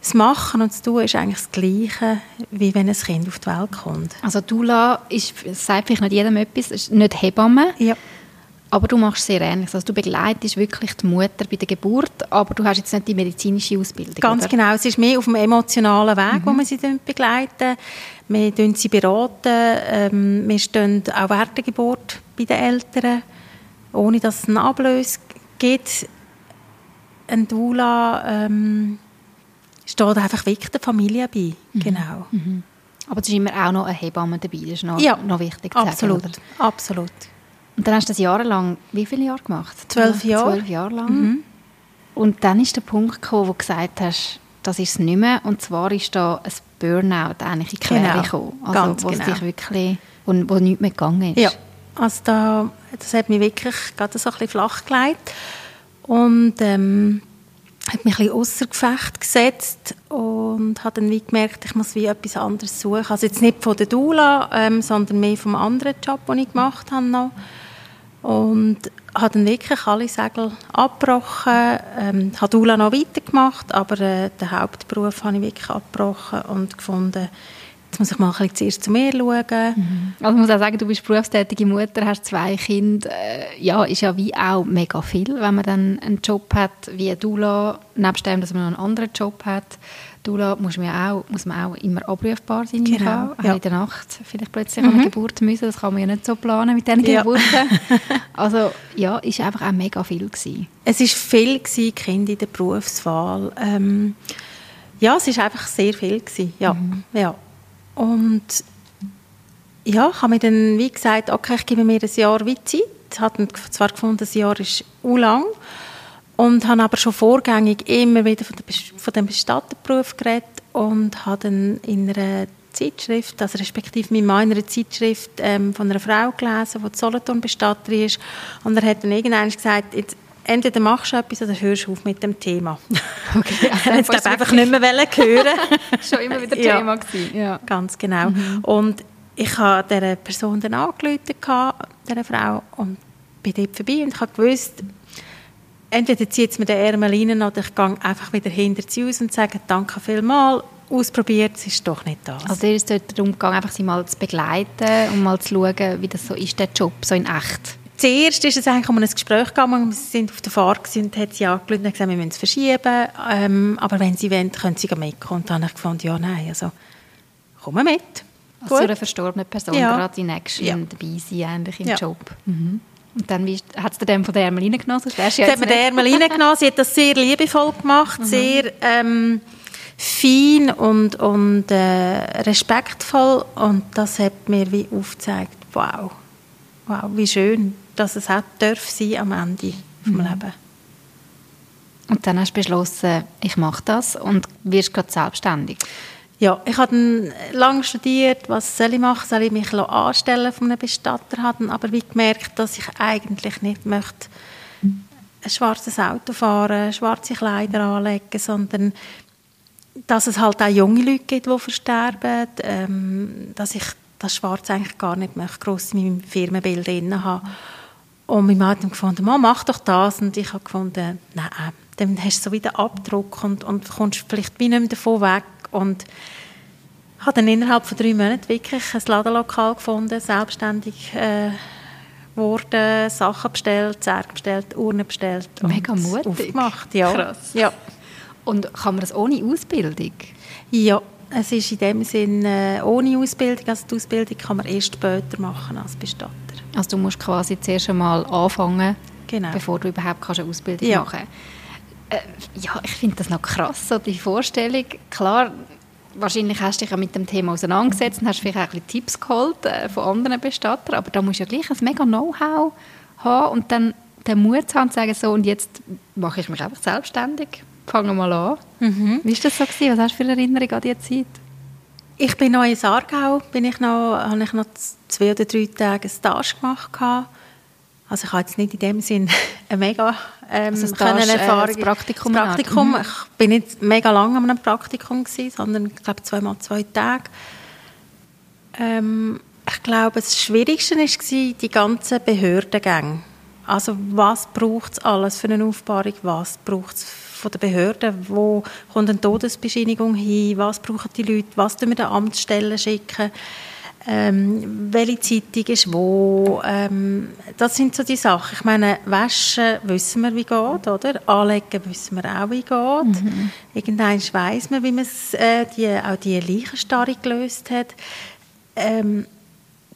das Machen und das Tun ist eigentlich das Gleiche, wie wenn ein Kind auf die Welt kommt. Also Dula ist, sagt vielleicht nicht jedem etwas, ist nicht Hebamme, Ja. Aber du machst sehr ähnlich. Also du begleitest wirklich die Mutter bei der Geburt, aber du hast jetzt nicht die medizinische Ausbildung, Ganz oder? genau. Es ist mehr auf dem emotionalen Weg, wo wir sie begleiten. Wir beraten sie. Beraten. Ähm, wir stehen auch während der Geburt bei den Eltern, ohne dass es einen Ablös gibt. ein Dula ähm, steht einfach wirklich der Familie bei. Mhm. Genau. Mhm. Aber es ist immer auch noch eine Hebamme dabei, das ist noch, ja, noch wichtig zu absolut, sagen, absolut. Und dann hast du das jahrelang, wie viele Jahre gemacht? Zwölf Jahre. Zwölf Jahre lang. Mhm. Und dann ist der Punkt gekommen, wo du gesagt hast, das ist es nicht mehr. Und zwar ist da ein Burnout eigentlich in die Quere genau, gekommen. Also, ganz wo genau. dich wirklich, wo, wo nichts mehr gegangen ist. Ja, also da, das hat mich wirklich gerade so ein bisschen flach gelegt. Und ähm, hat mich ein bisschen außer Gefecht gesetzt und habe dann wie gemerkt, ich muss wie etwas anderes suchen. Also jetzt nicht von der Dula, ähm, sondern mehr vom anderen Job, den ich gemacht habe noch. Und habe dann wirklich alle Segel abgebrochen. Ähm, habe Dula noch weitergemacht, aber äh, den Hauptberuf habe ich wirklich abgebrochen und gefunden, Jetzt muss ich mal ein bisschen zuerst zu mir schauen. Mhm. Also ich muss auch sagen, du bist berufstätige Mutter, hast zwei Kinder. Äh, ja, ist ja wie auch mega viel, wenn man dann einen Job hat wie Dula, nebst dem, dass man noch einen anderen Job hat. Dula muss man, auch, muss man auch immer abrufbar sein. Genau, ja. in der Nacht vielleicht plötzlich mhm. an eine Geburt müssen. Das kann man ja nicht so planen mit diesen ja. Geburten. also ja, ist einfach auch mega viel gewesen. Es ist viel gewesen, Kinder in der Berufswahl. Ähm, ja, es ist einfach sehr viel gewesen. Ja, mhm. ja. Und ja, habe mir dann wie gesagt, okay, ich gebe mir ein Jahr wie Zeit. Habe zwar gefunden, ein Jahr ist u lang und habe aber schon vorgängig immer wieder von, von dem Bestatterberuf geredet und habe dann in einer Zeitschrift, also respektive in meiner Zeitschrift ähm, von einer Frau gelesen, die Solothurn Bestatterin ist und er hat dann irgendwann gesagt, jetzt, entweder machst du etwas oder hörst auf mit dem Thema. Okay, also jetzt glaube einfach nicht mehr hören. Schon immer wieder ja, Thema gewesen. Ja, ganz genau. Mhm. Und ich habe dieser Person dann angerufen, dieser Frau, und bin dort vorbei und ich habe gewusst, entweder zieht es mir den Ärmel rein oder ich gehe einfach wieder hinter sie aus und sage danke vielmals, ausprobiert, es ist doch nicht das. Also dir ist es darum gegangen, einfach sie mal zu begleiten und mal zu schauen, wie das so ist, der Job, so in echt? Zuerst ist es eigentlich um ein Gespräch gegangen. Wir sind auf der Fahrt und hat sie angerufen und gesagt, wir müssen es verschieben. Ähm, aber wenn sie wollen, können sie mitkommen. Und dann habe ich gefunden, ja, nein, also komm mit. Also zu einer verstorbenen Person, ja. gerade die Nächste ja. dabei sein, eigentlich im ja. Job. Mhm. Und dann hat es den von der Ermeline genommen? Das ja hat mir der Ermeline genommen. Sie hat das sehr liebevoll gemacht, mhm. sehr ähm, fein und, und äh, respektvoll. Und das hat mir wie aufgezeigt, wow, wow, wie schön dass es auch darf sein am Ende mhm. Lebens. Und dann hast du beschlossen, ich mache das und wirst gerade selbstständig. Ja, ich habe dann lange studiert, was soll ich machen, soll ich mich anstellen von einem Bestatter, habe aber wie gemerkt, dass ich eigentlich nicht möchte ein schwarzes Auto fahren, schwarze Kleider anlegen, sondern dass es halt auch junge Leute gibt, die versterben, ähm, dass ich das Schwarz eigentlich gar nicht möchte, gross in meinem Firmenbild drin haben. Und mein Mann hat gefunden, Mann, mach doch das. Und ich habe gefunden, nein, dann hast du so wieder Abdruck und, und kommst vielleicht wie nicht mehr davon weg. Und habe dann innerhalb von drei Monaten wirklich ein Ladenlokal gefunden, selbstständig äh, Sachen bestellt, Zerg bestellt, Urnen bestellt. Mega mutig. Aufgemacht, ja. Krass. Ja. Und kann man das ohne Ausbildung? Ja, es ist in dem Sinne ohne Ausbildung. Also die Ausbildung kann man erst später machen als Bestatter. Also du musst quasi zuerst einmal anfangen, genau. bevor du überhaupt kannst eine Ausbildung ja. machen äh, Ja, ich finde das noch krass, so die Vorstellung. Klar, wahrscheinlich hast du dich ja mit dem Thema auseinandergesetzt und hast vielleicht auch ein bisschen Tipps geholt äh, von anderen Bestattern, aber da musst du ja gleich ein mega Know-how haben und dann den Mut haben zu sagen, so und jetzt mache ich mich einfach selbstständig, fange mal an. Mhm. Wie war das so? Gewesen? Was hast du für Erinnerungen an diese Zeit? Ich bin noch in Sargau, bin ich noch, habe ich noch zwei oder drei Tage eine Stage gemacht. Also ich habe jetzt nicht in dem Sinn eine mega ähm, also Stage, äh, Erfahrung. Äh, Praktikum. Das Praktikum. Mhm. Ich bin nicht mega lange an einem Praktikum gewesen, sondern ich glaube zweimal zwei Tage. Ähm, ich glaube, das Schwierigste war die ganzen Behördengänge. Also was braucht es alles für eine Aufbahrung? Was braucht es von der Behörde, wo kommt eine Todesbescheinigung hin, was brauchen die Leute, was tun wir den Amtsstellen schicken, ähm, welche Zeitung ist wo. Ähm, das sind so die Sachen. Ich meine, waschen wissen wir, wie geht, oder? Anlegen wissen wir auch, wie geht. Mhm. Irgendwann weiss man, wie man äh, die, auch die Leichenstarre gelöst hat. Ähm,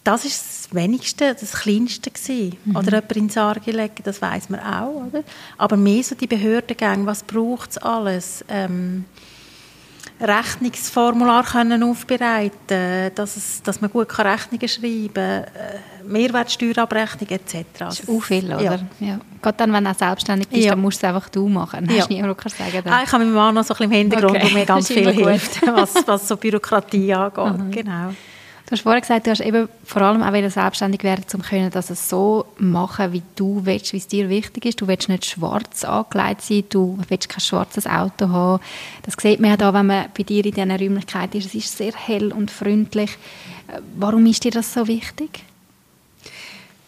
das ist das Wenigste, das Kleinste gewesen. Mhm. Oder jemand in Sarge legen, das weiß man auch, oder? Aber mehr so die Behördengänge, was braucht es alles? Ähm, Rechnungsformular können aufbereiten dass, es, dass man gut kann Rechnungen schreiben kann, äh, Mehrwertsteuerabrechnung etc. Das ist auch viel, oder? Ja. ja. Gerade dann, wenn du selbstständig bist, ja. dann musst du es einfach du machen. Dann ja. niemand, der sagen ah, Ich habe meinen Mann noch so ein bisschen im Hintergrund, okay. wo mir ganz viel hilft, was, was so Bürokratie angeht. Mhm. Genau. Du hast vorhin gesagt, du hast eben vor allem auch selbstständig werden, um können, dass es so machen, wie du willst, wie es dir wichtig ist. Du willst nicht schwarz angelegt sein, du willst kein schwarzes Auto haben. Das sieht man ja da, wenn man bei dir in diesen Räumlichkeiten ist. Es ist sehr hell und freundlich. Warum ist dir das so wichtig?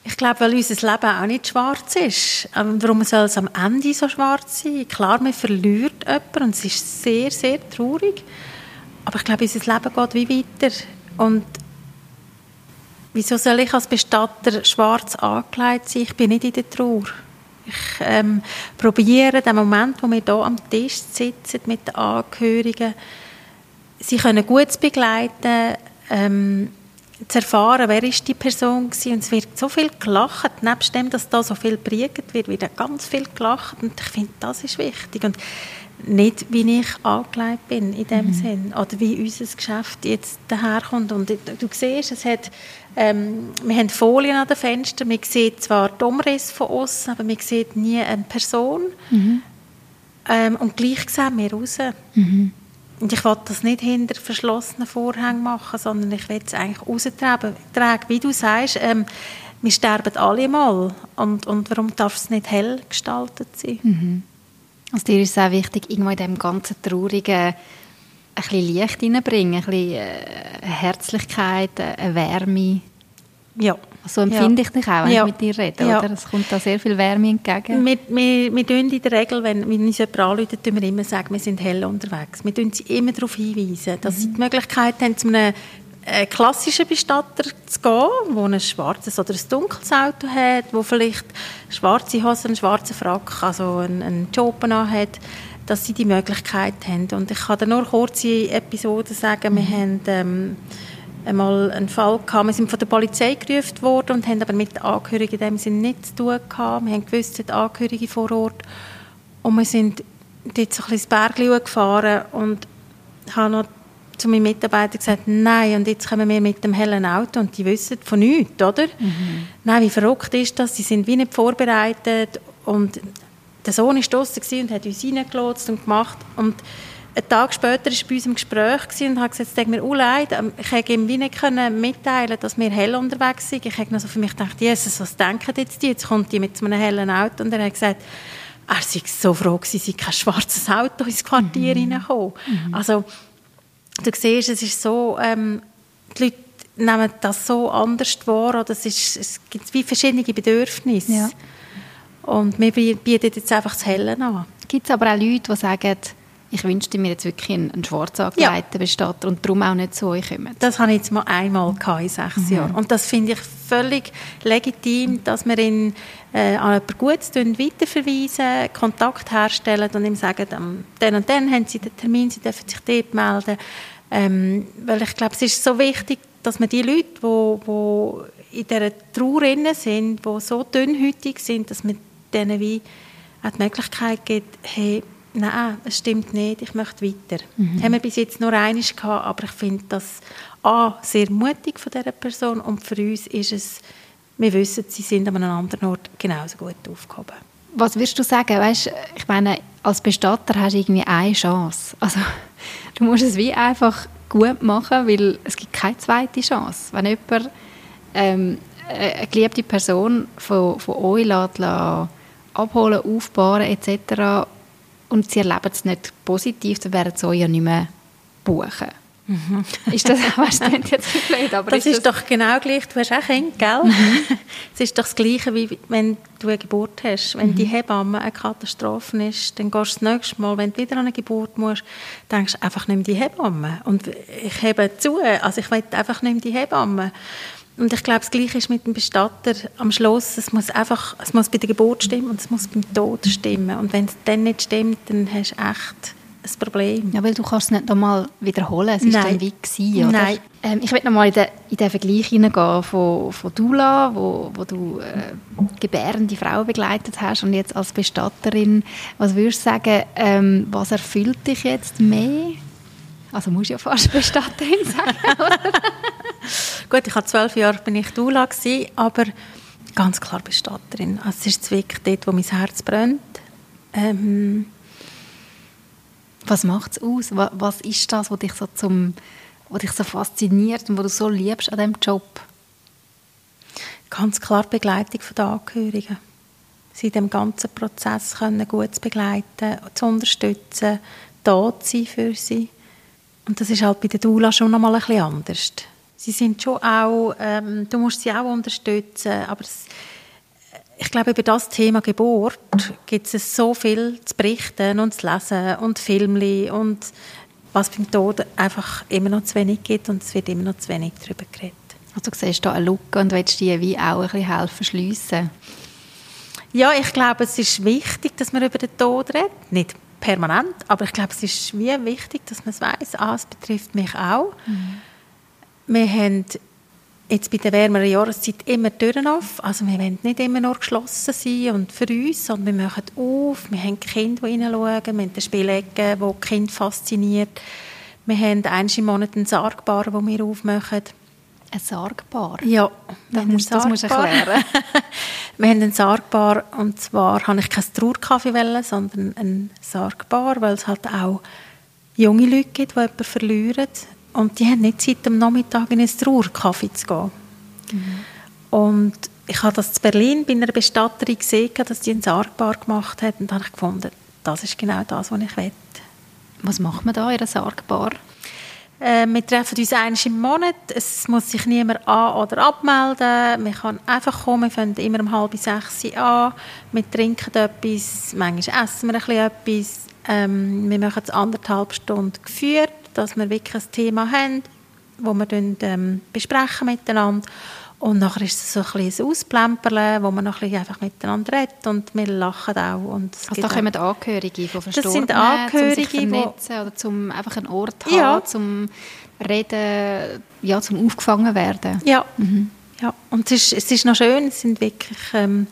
Ich glaube, weil unser Leben auch nicht schwarz ist. Warum soll es am Ende so schwarz sein? Klar, man verliert jemanden und es ist sehr, sehr traurig. Aber ich glaube, unser Leben geht wie weiter. Und Wieso soll ich als Bestatter schwarz angekleidet sein? Ich bin nicht in der Trauer. Ich ähm, probiere den Moment, wo wir hier am Tisch sitzen mit den Angehörigen, sie können gut zu begleiten, ähm, zu erfahren, wer ist die Person war. Und es wird so viel gelacht, nebst dem, dass da so viel predigt wird, wird ganz viel gelacht. Und ich finde, das ist wichtig. Und nicht, wie ich angelegt bin in dem mhm. Sinn oder wie unser Geschäft jetzt daherkommt. Und du, siehst, es hat, ähm, wir haben Folien an den Fenstern, man sieht zwar die Umrisse von außen, aber man sieht nie eine Person. Mhm. Ähm, und gleich sehen wir raus. Mhm. Und ich will das nicht hinter verschlossenen Vorhängen machen, sondern ich will es eigentlich raustragen. Wie du sagst, ähm, wir sterben alle mal. Und, und warum darf es nicht hell gestaltet sein? Also dir ist es auch wichtig, irgendwo in diesem ganzen Traurigen ein bisschen Licht reinbringen, ein bisschen äh, Herzlichkeit, äh, eine Wärme. Ja. So empfinde ja. ich dich auch, wenn ja. ich mit dir rede, ja. oder? Es kommt da sehr viel Wärme entgegen. Wir, wir, wir tun in der Regel, wenn, wenn uns jemand anruft, tun wir immer sagen, wir sind hell unterwegs. Wir tun sie immer darauf hinweisen, dass mhm. sie die Möglichkeit haben, zu einem einen klassischen Bestatter zu gehen, der ein schwarzes oder ein dunkles Auto hat, wo vielleicht schwarze Hosen, einen schwarzen Frack, also einen, einen Job hat, dass sie die Möglichkeit haben. Und ich kann da nur kurze Episoden sagen. Wir mhm. haben ähm, einmal einen Fall gehabt, wir sind von der Polizei gerufen worden und haben aber mit den Angehörigen in dem Sinne nichts zu tun gehabt. Wir haben gewusst, die Angehörige vor Ort. Und wir sind dort so ein bisschen ins Bergli gefahren und haben noch zu meinen Mitarbeitern gesagt, nein, und jetzt kommen wir mit dem hellen Auto und die wissen von nichts, oder? Mhm. Nein, wie verrückt ist das? Sie sind wie nicht vorbereitet und der Sohn war draußen und hat uns reingelotst und gemacht und einen Tag später war er bei uns im Gespräch und hat gesagt, es tut mir auch leid, ähm, ich konnte ihm wie nicht mitteilen, dass wir hell unterwegs sind. Ich habe noch so für mich gedacht, Jesus, was denken jetzt die? Jetzt kommt die mit so einem hellen Auto und er hat gesagt, er sei so froh gewesen, sie kein schwarzes Auto ins Quartier mhm. reingekommen. Mhm. Also du siehst, es ist so, ähm, die Leute nehmen das so anders wahr, oder es, ist, es gibt wie verschiedene Bedürfnisse. Ja. Und wir bieten jetzt einfach das Helle an. Gibt es aber auch Leute, die sagen, ich wünschte mir jetzt wirklich einen, einen schwarz ja. Bestatter und darum auch nicht zu euch kommen? Das habe ich jetzt mal einmal in sechs mhm. Jahren. Und das finde ich völlig legitim, dass wir ihn äh, an jemanden Gutes weiterverweisen, Kontakt herstellen und ihm sagen, ähm, dann und dann haben sie den Termin, sie dürfen sich dort melden. Ähm, weil ich glaube, es ist so wichtig, dass man die Leute, die, die in dieser Trauer sind, die so dünnhütig sind, dass man denen wie auch die Möglichkeit gibt, hey, nein, es stimmt nicht, ich möchte weiter. Mhm. Haben wir bis jetzt nur eines gehabt, aber ich finde das A, sehr mutig von dieser Person und für uns ist es, wir wissen, sie sind an einem anderen Ort genauso gut aufgehoben. Was würdest du sagen? Weißt, ich meine, als Bestatter hast du irgendwie eine Chance. Also, du musst es wie einfach gut machen, weil es gibt keine zweite Chance. Wenn jemand ähm, eine geliebte Person von, von euch lässt, lässt, abholen, aufbauen etc. und sie erleben es nicht positiv, dann werden sie euch ja nicht mehr buchen. Mhm. Ist das, weißt, das jetzt blöd, aber das ist, ist das doch genau gleich. Du hast auch Kinder, gell? Mhm. Es ist doch das Gleiche, wie wenn du eine Geburt hast. Wenn mhm. die Hebamme eine Katastrophe ist, dann gehst du das nächste Mal, wenn du wieder an eine Geburt musst, denkst du einfach nicht mehr die Hebamme. Und ich hebe zu, also ich will einfach nicht mehr die Hebamme. Und ich glaube, das Gleiche ist mit dem Bestatter am Schluss. Es muss einfach, es muss bei der Geburt stimmen und es muss beim Tod stimmen. Und wenn es dann nicht stimmt, dann hast du echt ein Problem. Ja, weil du kannst es nicht nochmal wiederholen. Es war dann wie gewesen, oder? Nein. Ähm, ich möchte nochmal in den, in den Vergleich hineingehen von, von Dula, wo, wo du äh, gebärende Frauen begleitet hast und jetzt als Bestatterin. Was würdest du sagen, ähm, was erfüllt dich jetzt mehr? Also musst du ja fast Bestatterin sagen, oder? Gut, ich habe zwölf Jahre bin ich Dula gewesen, aber ganz klar Bestatterin. Also es ist wirklich dort, wo mein Herz brennt. Ähm, was macht es aus? Was ist das, was dich so zum, was dich so fasziniert und was du so liebst an diesem Job? Ganz klar die Begleitung der Angehörigen. Sie in dem ganzen Prozess können gut begleiten, zu unterstützen, da zu sein für sie. Und das ist halt bei der Dula schon noch mal ein bisschen anders. Sie sind schon auch, ähm, du musst sie auch unterstützen, aber es, ich glaube, über das Thema Geburt gibt es so viel zu berichten und zu lesen und Filme und was beim Tod einfach immer noch zu wenig gibt und es wird immer noch zu wenig darüber geredet. Also du siehst da eine Lücke und willst die wie auch ein bisschen helfen schliessen? Ja, ich glaube, es ist wichtig, dass man über den Tod redet. Nicht permanent, aber ich glaube, es ist wie wichtig, dass man es weiss. Ah, es betrifft mich auch. Mhm. Wir haben jetzt bei der wärmeren Jahreszeit immer Türen auf. Also wir wollen nicht immer nur geschlossen sein und für uns, sondern wir machen auf. Wir haben Kinder, die reinschauen. Wir haben eine Spielecke, die die Kinder fasziniert. Wir haben einmal im Monat ein Sargbar, das wir aufmachen. Ein Sargbar? Ja. Das, musst, das musst du erklären. wir haben ein Sargbar und zwar habe ich kein Trauerkaffee sondern ein Sargbar, weil es halt auch junge Leute gibt, die jemanden verlieren und die haben nicht Zeit, am Nachmittag in einen Trauerkaffee zu gehen. Mhm. Und ich habe das in Berlin bei einer Bestatterin gesehen, dass die ein Sargbar gemacht hat. Und da habe ich gefunden, das ist genau das, was ich will. Was macht man da in einer Sargbar? Äh, wir treffen uns einmal im Monat. Es muss sich niemand an- oder abmelden. Man kann einfach kommen. Wir fangen immer um halb sechs an. Wir trinken etwas. Manchmal essen wir ein bisschen etwas. Ähm, wir machen es anderthalb Stunden geführt dass wir wirklich ein Thema haben, das wir dann, ähm, besprechen miteinander. Und nachher ist es so ein bisschen ein Ausplempern, wo man noch ein bisschen einfach miteinander redet und wir lachen auch. Und also da kommen Angehörige von Verstorbenen, das sind Angehörige, um sich vernetzen oder zum einfach einen Ort ja. haben, zum Reden, ja, zum aufgefangen werden. Ja, mhm. ja. und es ist, es ist noch schön, es sind wirklich ähm,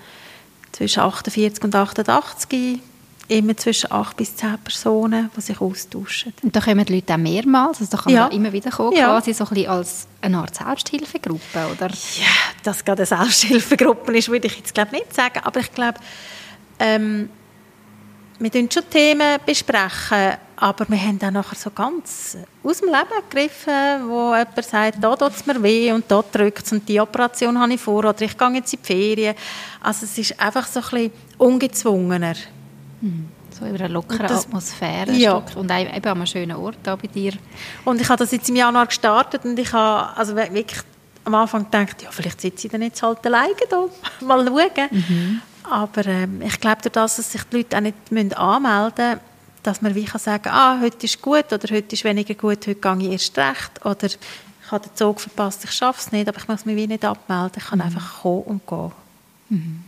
zwischen 48 und 88 immer zwischen acht bis zehn Personen, die sich austauschen. Und da kommen die Leute auch mehrmals, also da kann ja. man immer wieder kommen, ja. quasi so ein bisschen als eine Art Selbsthilfegruppe, oder? Ja, dass gerade eine Selbsthilfegruppe ist, würde ich jetzt glaube nicht sagen, aber ich glaube, ähm, wir besprechen schon Themen, besprechen, aber wir haben dann nachher so ganz aus dem Leben gegriffen, wo jemand sagt, da tut es mir weh und da drückt es und die Operation habe ich vor oder ich gehe jetzt in die Ferien. Also es ist einfach so ein bisschen ungezwungener. So über eine lockere das, Atmosphäre ja. und eben an einem schönen Ort da bei dir. Und ich habe das jetzt im Januar gestartet und ich habe also wirklich am Anfang gedacht, ja, vielleicht sitze ich dann jetzt halt alleine da, mal schauen. Mhm. Aber ähm, ich glaube, dass sich die Leute auch nicht müssen anmelden müssen, dass man wie kann sagen ah, heute ist gut oder heute ist weniger gut, heute gehe ich erst recht oder ich habe den Zug verpasst, ich schaffe es nicht, aber ich muss mich wie nicht abmelden, ich kann mhm. einfach kommen und gehen. Mhm.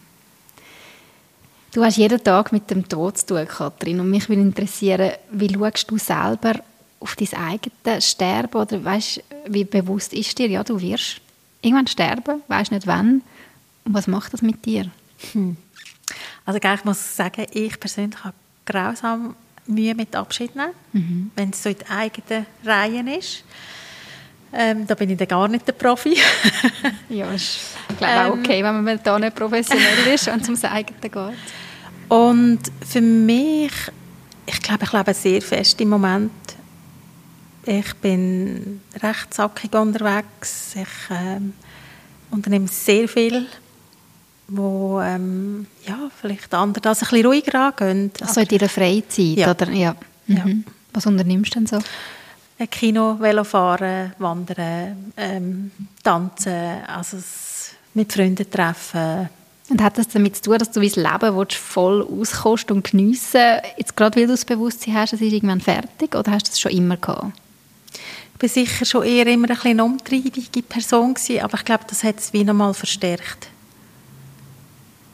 Du hast jeden Tag mit dem Tod zu tun, Katrin. Und mich würde interessieren, wie schaust du selber auf dein eigenes Sterben? Oder weißt, wie bewusst ist dir, ja, du wirst irgendwann sterben, weißt nicht wann. Und was macht das mit dir? Hm. Also ich muss sagen, ich persönlich habe grausam Mühe mit Abschied nehmen, mhm. wenn es so in den eigenen Reihen ist. Ähm, da bin ich dann gar nicht der Profi. ja, ist glaube ähm, auch okay, wenn man da nicht professionell ist und zum Eigenen geht. Und für mich, ich glaube, ich lebe sehr fest im Moment. Ich bin recht zackig unterwegs. Ich ähm, unternehme sehr viel, wo ähm, ja, vielleicht andere das ein bisschen ruhiger angehen. Also in deiner Freizeit, ja. oder? Ja. Mhm. ja. Was unternimmst du denn so? Kino, Velofahren, Wandern, ähm, Tanzen, also mit Freunden treffen, und hat das damit zu tun, dass du dein Leben willst, voll auskosten und geniessen jetzt gerade weil du das Bewusstsein hast, es ist irgendwann fertig, oder hast du das schon immer gehabt? Ich war sicher schon eher immer ein eine umtriebige Person gewesen, aber ich glaube, das hat es wie nochmal verstärkt.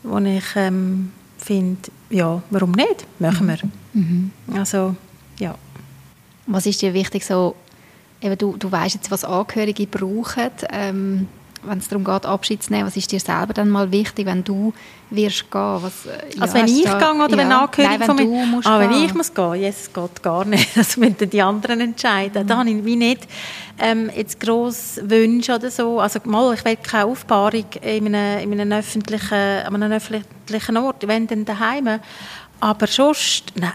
Wo ich ähm, finde, ja, warum nicht? Machen wir. Mhm. Also, ja. Was ist dir wichtig, so, eben du, du weißt jetzt, was Angehörige brauchen, ähm, wenn es darum geht, Abschied zu nehmen, was ist dir selber dann mal wichtig, wenn du wirst gehen? Was, ja, also wenn ich da, gehe oder ja, wenn Angehörige nein, von mir... Ah, wenn ich muss gehen? Yes, geht gar nicht. Das müssen die anderen entscheiden. Mhm. Da habe ich wie nicht ähm, jetzt gross Wünsche oder so. Also mal, ich will keine Aufbahrung in einem, in einem öffentlichen, an einem öffentlichen Ort, wenn dann daheim. Aber sonst, nein,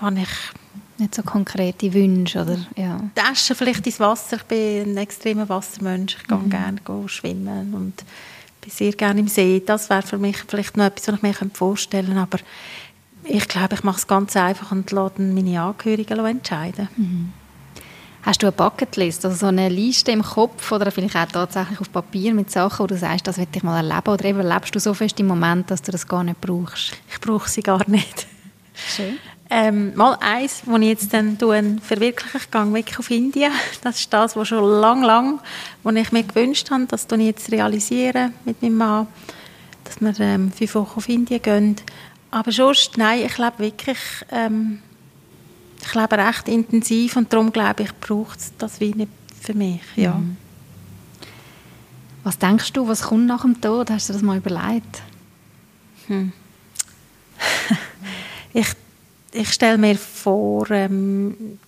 habe ich nicht so konkrete Wünsche, oder? Ja. Taschen vielleicht ins Wasser. Ich bin ein extremer Wassermensch. Ich gehe mhm. gerne schwimmen und bin sehr gerne im See. Das wäre für mich vielleicht noch etwas, was ich mir vorstellen könnte. Aber ich glaube, ich mache es ganz einfach und lasse meine Angehörigen entscheiden. Mhm. Hast du eine Bucketlist, also so eine Liste im Kopf oder vielleicht auch tatsächlich auf Papier mit Sachen, wo du sagst, das will ich mal erleben? Oder eben lebst du so fest im Moment, dass du das gar nicht brauchst? Ich brauche sie gar nicht. Schön. Ähm, mal eins, das ich jetzt dann verwirkliche, ich gehe weg auf Indien. Das ist das, was schon lang, lang, was ich mir gewünscht habe, das ich jetzt realisieren mit meinem Mann, dass wir ähm, fünf Wochen auf Indien gehen. Aber sonst, nein, ich lebe wirklich, ähm, ich lebe recht intensiv und darum glaube ich, braucht es das wie nicht für mich, ja. Mhm. Was denkst du, was kommt nach dem Tod? Hast du das mal überlegt? Hm. ich ich stelle mir vor, ähm,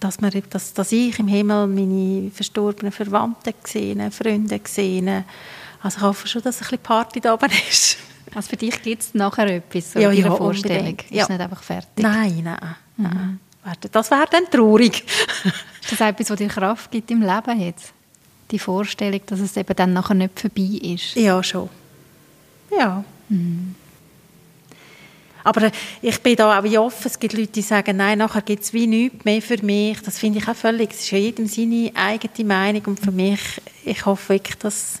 dass, wir, dass, dass ich im Himmel meine verstorbenen Verwandten sehe, Freunde sehe. Also ich hoffe schon, dass ein bisschen Party da oben ist. Also für dich gibt es nachher etwas, so ja, ja, Vorstellung? Unbedingt. Ist nicht einfach fertig? Nein, nein. Mhm. Das wäre dann traurig. ist das etwas, was dir Kraft gibt im Leben jetzt? Die Vorstellung, dass es eben dann nachher nicht vorbei ist? Ja, schon. Ja. Mhm. Aber ich bin da auch wie offen. Es gibt Leute, die sagen, nein, nachher gibt es wie nichts mehr für mich. Das finde ich auch völlig. Es ist ja jedem seine eigene Meinung. Und für mich, ich hoffe wirklich, dass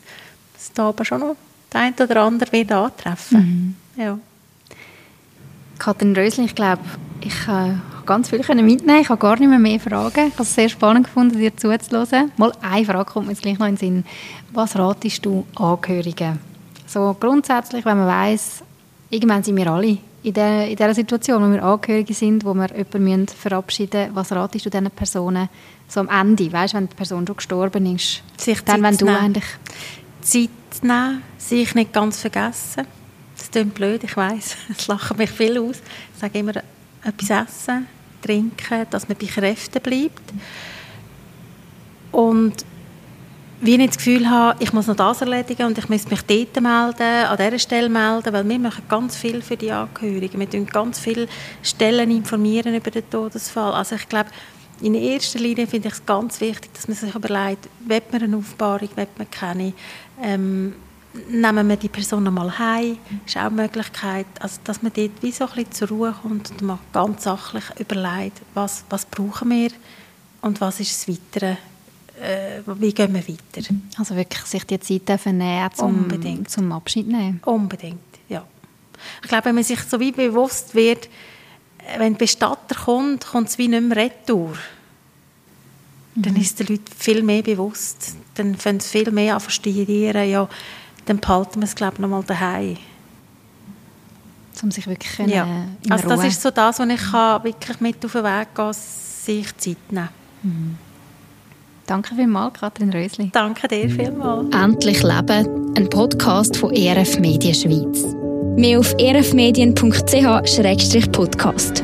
es da aber schon noch der eine oder andere wird antreffen. Mhm. Ja. Katrin Rösling, ich glaube, ich äh, ganz viel mitnehmen. Ich habe gar nicht mehr, mehr Fragen. Ich habe es sehr spannend gefunden, dir zuzuhören. Mal eine Frage kommt mir jetzt gleich noch in den Sinn. Was ratest du Angehörigen? So grundsätzlich, wenn man weiß, irgendwann sind wir alle in, der, in dieser Situation, wo wir Angehörige sind, wo wir jemanden verabschieden müssen, was ratest du diesen Personen so am Ende, weißt, wenn die Person schon gestorben ist? Sich dann, wenn du nehmen. eigentlich Zeit nehmen, sich nicht ganz vergessen. Das klingt blöd, ich weiß. Es lachen mich viel aus. Ich sage immer, etwas essen, trinken, dass man bei Kräften bleibt. Und wie ich das Gefühl habe, ich muss noch das erledigen und ich muss mich dort melden, an dieser Stelle melden, weil wir machen ganz viel für die Angehörigen. Wir informieren ganz viele Stellen informieren über den Todesfall. Also ich glaube, in erster Linie finde ich es ganz wichtig, dass man sich überlegt, will man eine Aufbahrung, will man keine, ähm, nehmen wir die Person einmal heim, ist auch eine Möglichkeit, also dass man dort wie so ein bisschen zur Ruhe kommt und man ganz sachlich überlegt, was, was brauchen wir und was ist das Weitere äh, wie gehen wir weiter. Also wirklich sich die Zeit dürfen nehmen, zum, Unbedingt. zum Abschied nehmen. Unbedingt, ja. Ich glaube, wenn man sich so wie bewusst wird, wenn der Bestatter kommt, kommt es wie nicht mehr retour. Mhm. Dann ist den Leuten viel mehr bewusst. Dann fangen sie viel mehr an verstehen, ja, dann behalten wir es, glaube ich, noch mal daheim. Um sich wirklich ja. Also das ist so das, was ich kann wirklich mit auf den Weg gehen kann, sich Zeit nehmen. Mhm. Danke vielmals, Katrin Rösli. Danke dir vielmals. Endlich Leben, ein Podcast von ERF Medien Schweiz. Mehr auf erfmedien.ch-podcast.